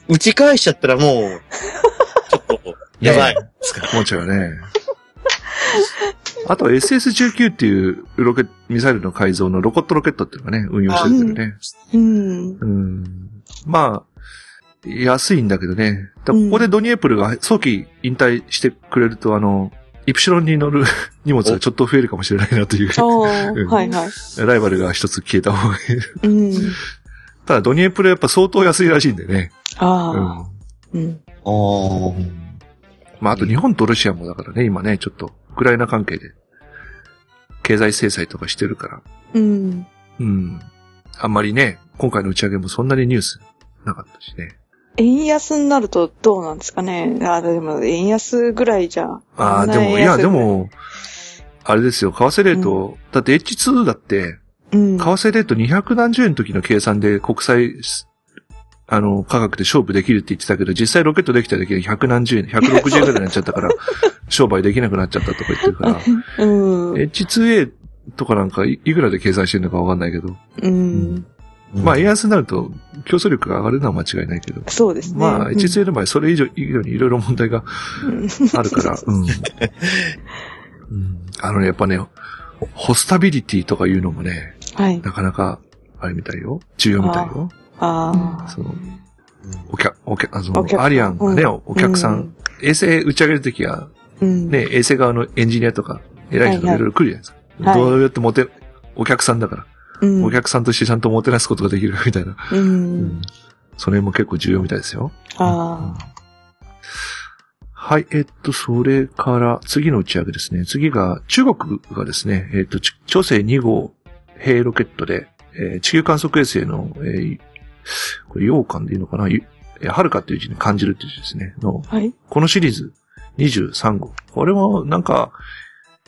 打ち返しちゃったらもう、ちょっと、やばいですから。思っちゃうよね。あと SS19 っていうロケミサイルの改造のロコットロケットっていうのがね、運用してるんだよね。うん。うん。まあ、安いんだけどね。ここでドニエプルが早期引退してくれると、あの、イプシロンに乗る 荷物がちょっと増えるかもしれないなという、ああ、うんはいはい。ライバルが一つ消えた方がいい。うん。ただドニエプルやっぱ相当安いらしいんでね。うああ。ん。うん。あーまあ、あと日本とロシアもだからね、今ね、ちょっと、ウクライナ関係で、経済制裁とかしてるから、うん。うん。あんまりね、今回の打ち上げもそんなにニュースなかったしね。円安になるとどうなんですかね？あでも、円安ぐらいじゃ。ああ、でも、いや、で、も、あれですよ、為替レート、だって H2 だって、うん。為替レート200何十円の時の計算で国際、あの、価格で勝負できるって言ってたけど、実際ロケットできた時は100何十円、160円ぐらいになっちゃったから、商売できなくなっちゃったとか言ってるから、うん。H2A とかなんかいいくらで計算してるのかわかんないけど、うん。まあ、円安になると競争力が上がるのは間違いないけど、そうですね。まあ、H2A の場合それ以上、以上にいろいろ問題がうんあるから、うん。うんあのね、やっぱね、ホスタビリティとかいうのもね、はい。なかなか、あれみたいよ。重要みたいよ。ああ。その、お客、お客、あの、アリアンがね、うんお客さん、衛星打ち上げるときは、うん。ね、衛星側のエンジニアとか、偉い人がいろいろ来るじゃないですか。どうやってモテ、お客さんだから、うん。お客さんとしてちゃんともてなすことができるみたいな。う。うんそれも結構重要みたいですよ。あはい、えっと、それから、次の打ち上げですね。次が、中国がですね、えっと、ち長星2号兵ロケットで、えー地球観測衛星の、えーこれ、洋館でいいのかな？はるかっていう字に感じるっていう字ですね。の、はい。このシリーズ23号。これもなんか、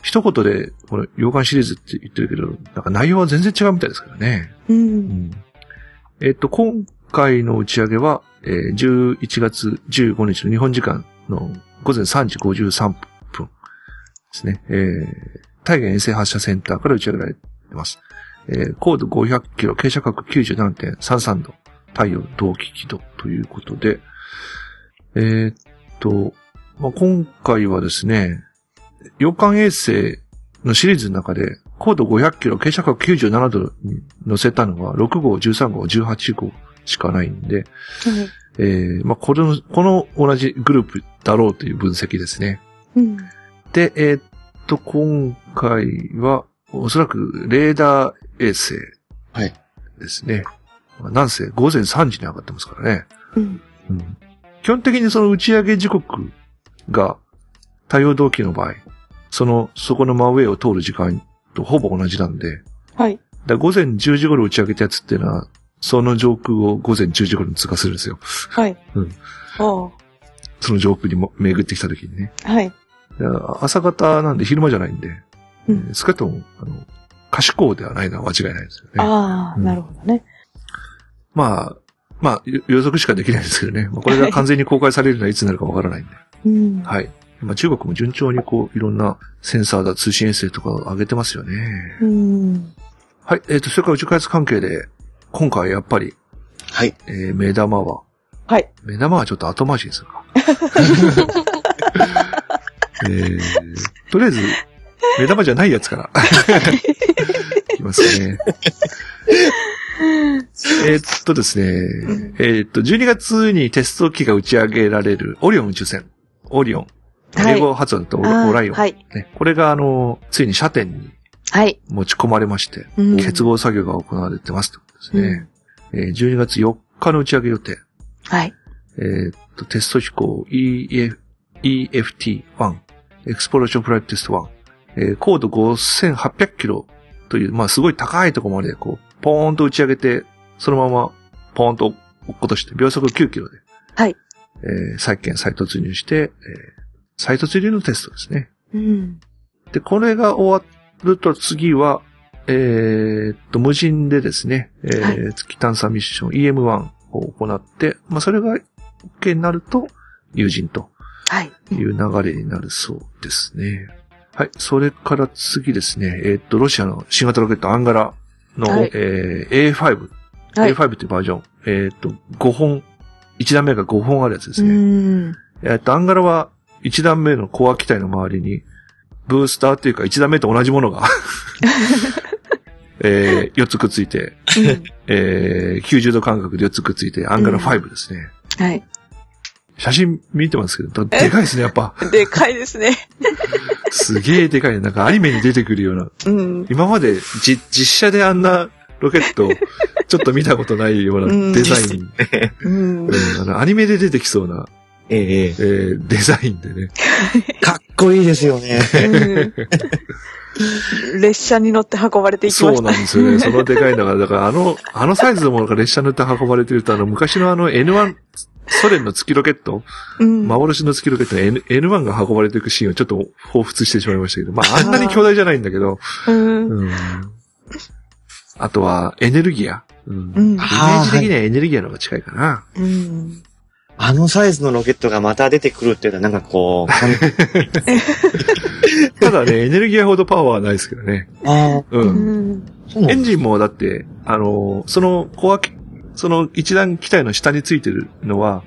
一言で、これ、洋館シリーズって言ってるけど、なんか内容は全然違うみたいですからね。う。うんん。えっと、今回の打ち上げは、えー11月15日の日本時間の午前3時53分ですね。えー、大原衛星発射センターから打ち上げられてます。えー、高度500キロ、傾斜角97.33度、太陽同期軌道ということで、えーっと、まあ、今回はですね、洋館衛星のシリーズの中で、高度500キロ、傾斜角97度に乗せたのは、6号、13号、18号しかないんで、はい。えー、まあ、この、この同じグループだろうという分析ですね。うん。で、えーっと、今回は、おそらくレーダー衛星はい。ですね。まあなんせ午前3時に上がってますからね。うん。うん基本的にその打ち上げ時刻が太陽同期の場合、その、そこの真上を通る時間とほぼ同じなんで、はい。だ午前10時頃打ち上げたやつっていうのは、その上空を午前10時頃に通過するんですよ。はい。うんあその上空にも巡ってきた時にね。あ。はい。朝方なんで昼間じゃないんで、うんえー少なくとも、あの、可視光ではないのは間違いないですよね。ああ、うんなるほどね。まあ、まあ、よ予測しかできないですけどね。まあ、これが完全に公開されるのはいつになるかわからないんで。うん。はい。まあ、中国も順調にこう、いろんなセンサーだ、通信衛星とかを上げてますよね。うん。はい。えっ、と、それから宇宙開発関係で、今回やっぱり、はい。えー、目玉は、はい。目玉はちょっと後回しにするか。えー、とりあえず、目玉じゃないやつから。いきますね。えーっとですね、えーっと、12月にテスト機が打ち上げられるオリオン宇宙船。オリオン。はい英語発音だとオライオン。はい。ね、これがあの、ついに射点にはい。持ち込まれまして、うん結合作業が行われてますということですね。えー12月4日の打ち上げ予定。はい。えーっと、テスト飛行 EF EFT1、エクスプロレーションフライトテスト1、えー高度5800キロという、まあすごい高いところまで、こう、ポーンと打ち上げて、そのまま、ポーンと落っことして、秒速9キロで、はい。えー再建、再突入して、えー再突入のテストですね。うん。で、これが終わると次は、えーっと、無人でですね、えーは月探査ミッション EM1 を行って、まあ、それが OK になると、友人とはい。いう流れになるそうですね。はい。それから次ですね、えーっと、ロシアの新型ロケットアンガラの、はいえー A5、はい。A5 っていうバージョン、えーっと、5本、1段目が5本あるやつですうね。ん。えっと、アンガラは1段目のコア機体の周りに、ブースターっていうか1段目と同じものが、えー、4つくっついて、えー、90度間隔で4つくっついて、アンガラ5ですね。はい。写真見てますけど、でかいですね、やっぱ。でかいですね。すげえでかい。なんかアニメに出てくるような。うん。今までじ実写であんなロケット、ちょっと見たことないようなデザイン。うんうん。あのアニメで出てきそうな、ええええーデザインでね。え かっこいいですよね。うん列車に乗って運ばれていきそうました。なんですよね。そのでかいのが、だからあの、あのサイズのものが列車に乗って運ばれてると、あの、昔のあの N1、ソ連の月ロケット、うん。幻の月ロケットの N N1 が運ばれていくシーンをちょっと彷彿してしまいましたけど、まあ、あんなに巨大じゃないんだけど、うん。うん。あとは、エネルギア。うん。うんイメージ的にはエネルギアの方が近いかな。うん。あのサイズのロケットがまた出てくるっていうのはなんかこう、ただね、エネルギアほどパワーはないですけどね。ああ、う。うんエンジンもだって、あの、そのコア機、その一段機体の下についてるのは、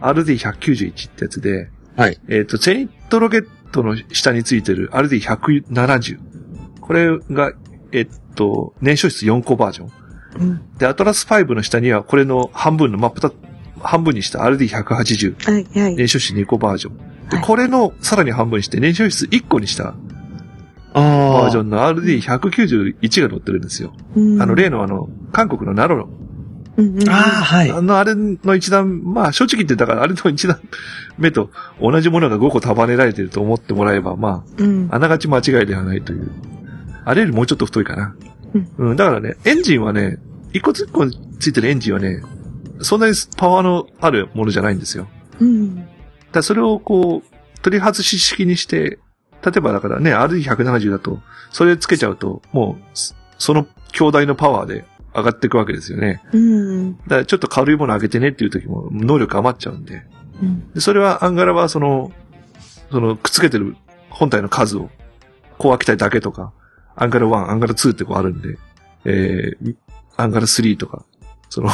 RD191 ってやつで、はい。えっ、と、ゼニットロケットの下についてる RD170。これが、えっと、燃焼室4個バージョン。うん。で、アトラス5の下には、これの半分の真っ二つ、半分にした RD180。はい、はい。燃焼室2個バージョン。で、はいこれのさらに半分にして、燃焼室1個にしたああ。バージョンの RD191 が乗ってるんですよ。うんあの、例のあの、韓国のナロのうんうんああ、はい。あの、あれの一段、まあ、正直言って、だから、あれの一段目と同じものが5個束ねられてると思ってもらえば、まうんあ、あながち間違いではないという。あれよりもうちょっと太いかな。うんうん、だからね、エンジンはね、一個ずつついてるエンジンはね、そんなにパワーのあるものじゃないんですよ。うん。だそれをこう、取り外し式にして、例えばだからね、RD170 だと、それつけちゃうと、もう、そその兄弟のパワーで上がっていくわけですよね。うん。だからちょっと軽いもの上げてねっていう時も能力余っちゃうんで。うん。でそれはアンガラはその、そのくっつけてる本体の数を、小脇体だけとか、アンガラ1、アンガラ2ってこうあるんで、えー、アンガラ3とか、その、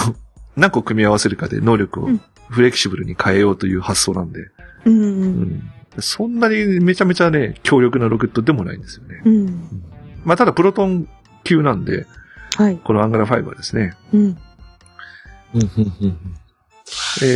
何個組み合わせるかで能力をうんフレキシブルに変えようという発想なんで、う。うんん。そんなにめちゃめちゃね、強力なロケットでもないんですよね。うん。まあただプロトン級なんで、はい。このアンガラ5はですね、うん。え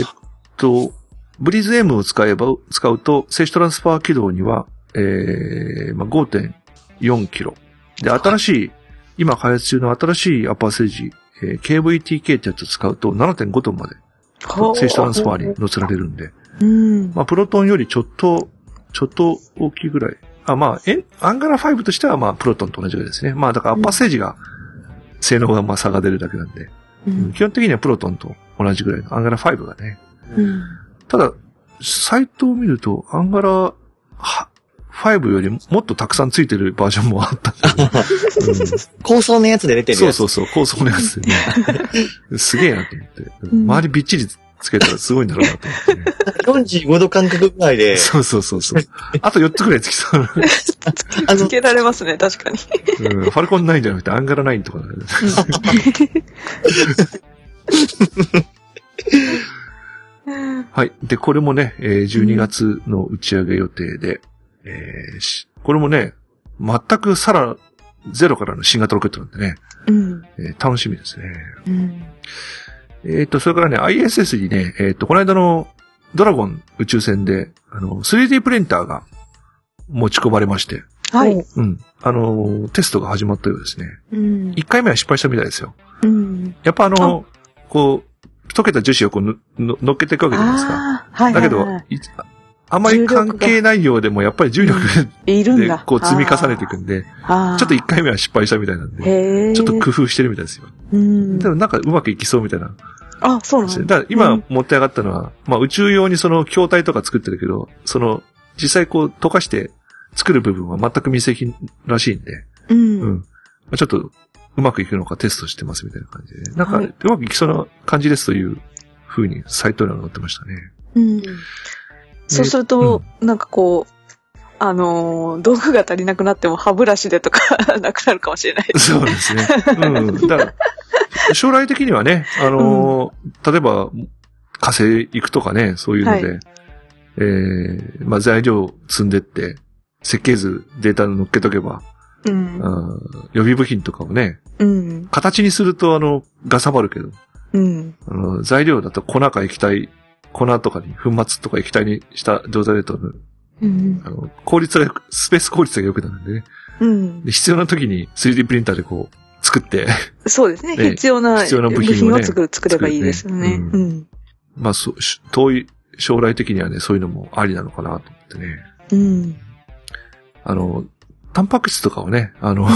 ーっと、ブリーズ M を使えば、使うと、静止トランスファー起動には、えー、まあ、5.4キロ。で、新しい、今開発中の新しいアッパーステージ、えー KVTK ってやつを使うと7.5トンまで、静止トランスファーに乗せられるんで、うん。まあ、プロトンよりちょっと、ちょっと大きいぐらい。あ、まあ、えアンガラ5としては、まあ、プロトンと同じぐらいですね。まあ、だからアッパーステージが、性能がまあ差が出るだけなんで、うん。基本的にはプロトンと同じぐらいのアンガラ5がね、うん。ただ、サイトを見ると、アンガラは5よりもっとたくさんついてるバージョンもあったんだけど、高層のやつで出てうんるやつ。そうそうそう、高速のやつでね。すげえなと思って。うん周りびっちりつけたらすごいんだろうなと思ってね。45度間隔ぐらいで、そうそうそうそう。あと4つくらいつきそうな。あ のつけられますね、確かに。うんファルコン9じゃなくてアンガラ9とかだね。はい。で、これもね、えー12月の打ち上げ予定で、えーしこれもね、全くさら、ゼロからの新型ロケットなんでね、うん。えー楽しみですね。うん。えっ、と、それからね、ISS にね、えっ、と、この間のドラゴン宇宙船で、あの、3D プリンターが持ち込まれまして、はい。うん。あの、テストが始まったようですね。うん。1回目は失敗したみたいですよ。うん。やっぱあの、こう、溶けた樹脂をこうのの乗っけていくわけじゃないですか。ああ、はい。だけどはいはい、いあまり関係ないようでも、やっぱり重力で。こう積み重ねていくんで。ちょっと1回目は失敗したみたいなんで。ちょっと工夫してるみたいですよ。うん。でもなんかうまくいきそうみたいな。あ、そうなんだ。だから今持って上がったのは、まあ宇宙用にその筐体とか作ってるけど、その、実際こう溶かして作る部分は全く未製品らしいんで、う。うんん。まあちょっとうまくいくのかテストしてますみたいな感じで、なんかはいうまくいきそうな感じですという風にサイトには載ってましたね。うん。そうすると、なんかこう、あのー道具が足りなくなっても歯ブラシでとか なくなるかもしれない。そうですね。うん。だから、将来的にはね、あのー例えば、火星行くとかね、そういうので、はえーまあ材料積んでって、設計図、データ乗っけとけば、うん。予備部品とかをね、うん。形にするとあの、がさばるけど、うん。あの、材料だと粉か液体、粉とかに、粉末とか液体にした状態だと、うん。あの、効率が、スペース効率が良くなるんでね。うん。で必要な時に 3D プリンターでこう、作って、そうですね。ね必要な必要な部部品をね作ればいいですよね。作るうん。まあ、そう、し遠い将来的にはね、そういうのもありなのかなと思ってね。うん。あの、タンパク質とかをね、あの、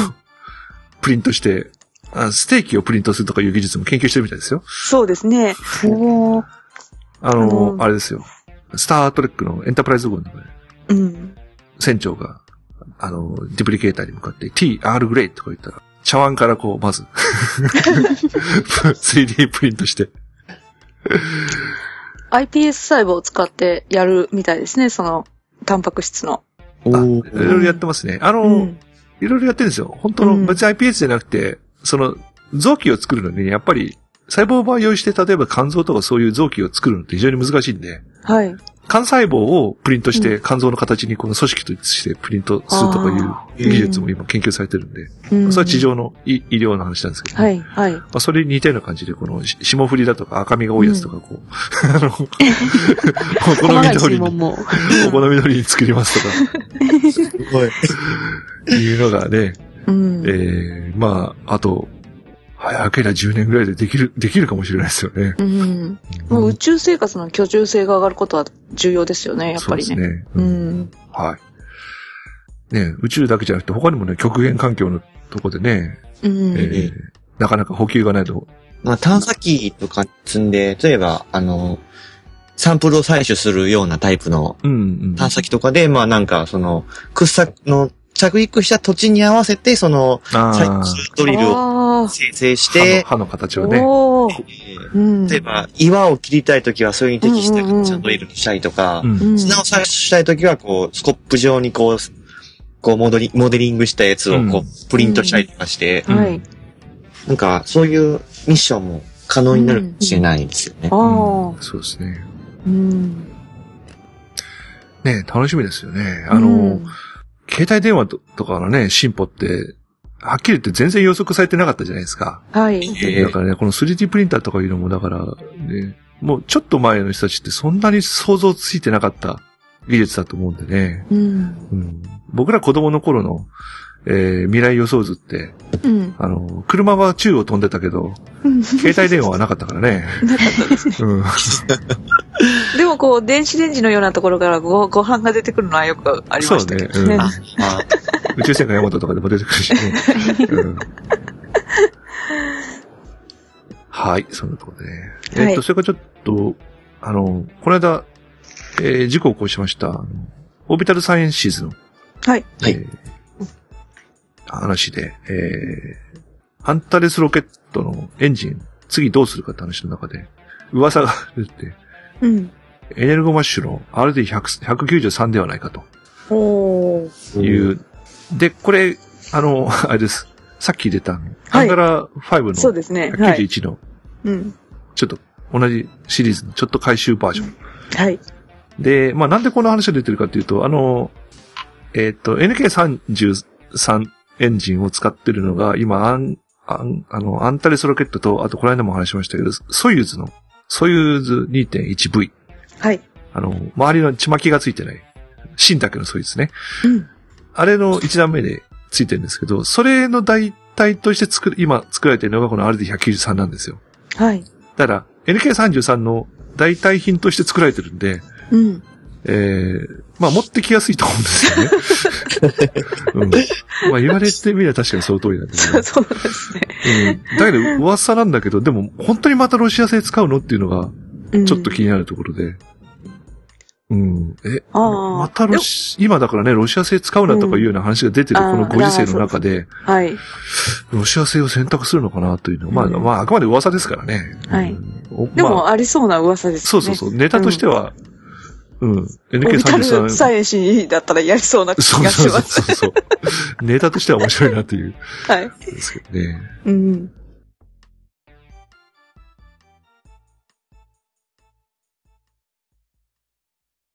プリントして、あステーキをプリントするとかいう技術も研究してるみたいですよ。そうですね。おー。あの、あのあれですよ。スタートレックのエンタープライズ号の中で、うん。船長が、あの、ディプリケーターに向かって T、R グレイとか言ったら、茶碗からこう、まず、3D プリントして。iPS 細胞を使ってやるみたいですね、その、タンパク質の。あいろいろやってますね。あの、うん。いろいろやってるんですよ。本当の、うん別に iPS じゃなくて、その、臓器を作るのに、やっぱり、細胞を培養して、例えば肝臓とかそういう臓器を作るのって非常に難しいんで、はい。肝細胞をプリントして、肝臓の形にこの組織としてプリントするとかあいう技術も今研究されてるんで、うんそれは地上の医医療の話なんですけど、はい、はい。まあ、それに似たような感じで、このし霜降りだとか赤みが多いやつとか、こう、あの、お好み通りに。お好み通りに作りますとか、すごい。いうのがね、うん。ええまあ、あと、早ければ10年ぐらいでできる、できるかもしれないですよね。うん。もう宇宙生活の居住性が上がることは重要ですよね、やっぱりね。そうですね。ううんん。はい。ね宇宙だけじゃなくて他にもね、極限環境のとこでね、うん。ええなかなか補給がないとまあ、探査機とか積んで、例えば、あの、サンプルを採取するようなタイプのうんうん。探査機とかで、まあなんか、その、掘削の着陸した土地に合わせて、その、あ採あ。取ドリルをあ生成し歯のて、歯の形ーをね。例えば、岩を切りたいときはそれに適したドリルにしたりとかう、ん。うん砂を採取したいときは、こう、スコップ状にこう、こうモデリ、モデリングしたやつをこうんう、プリントしたりとかして、うんはい。なんか、そういうミッションも可能になるかもしれないですよね。ああ。そうですね。うん。ね楽しみですよね。あの、うん携帯電話ととかのね、進歩って、はっきり言って全然予測されてなかったじゃないですか。はい。ええだからね、この 3D プリンターとかいうのも、だから、ね、もうちょっと前の人たちってそんなに想像ついてなかった技術だと思うんでね。うん。うん、僕ら子供の頃の、えー未来予想図って、うん。あの、車は宙を飛んでたけど、携帯電話はなかったからね。なかったですね。うん。でもこう、電子レンジのようなところからごご飯が出てくるのはよくありましたけどね。そうねうんあ、あ宇宙戦艦ヤマトとかでも出てくるしね。うんはい、そんなところでね。えっ、と、はいそれからちょっと、あの、この間、えー事故を起こしました、オービタルサイエンシズの、はい。はいえー話で、えーアンタレスロケットのエンジン、次どうするかって話の中で、噂が出て、うん。エネルゴマッシュの RD193 ではないかと。おー。いう。で、これ、あの、あれです。さっき出た、アンガラ5のそうですね。はい。191の、うん。ちょっと同じシリーズのちょっと回収バージョン。はい。で、まあなんでこの話が出てるかっていうと、あの、えっ、と、NK33 エンジンを使ってるのが、今、アン、アン、あの、アンタレスロケットと、あとこの間も話しましたけど、ソユーズの、ソユーズ 2.1V。はい。あの、周りのちまきがついてない、芯だけのソユーズね。うん。あれの一段目でついてるんですけど、それの代替として作る、今作られているのがこの RD193 なんですよ。はい。だから、NK33 の代替品として作られてるんで、うん。えー、まあ持ってきやすいと思うんですよね。うん。まあ言われてみれば確かにその通りなんですそう そうですね。うん。だけど噂なんだけど、でも本当にまたロシア製使うのっていうのが、うんちょっと気になるところで。うん。え、ああ。またロシ、今だからね、ロシア製使うなとかいうような話が出てるうんこのご時世の中で、はい。ロシア製を選択するのかなというのは、まあ、うんまあ、あくまで噂ですからね。はいうんおでまあも、ありそうな噂ですね。そうそうそう、ネタとしては、うん、オビタル NK33。サイエンシーだったらやりそうな気そうがしそうそうます。そうそう。ネタとしては面白いなっていう、はい。ですけどね。うん。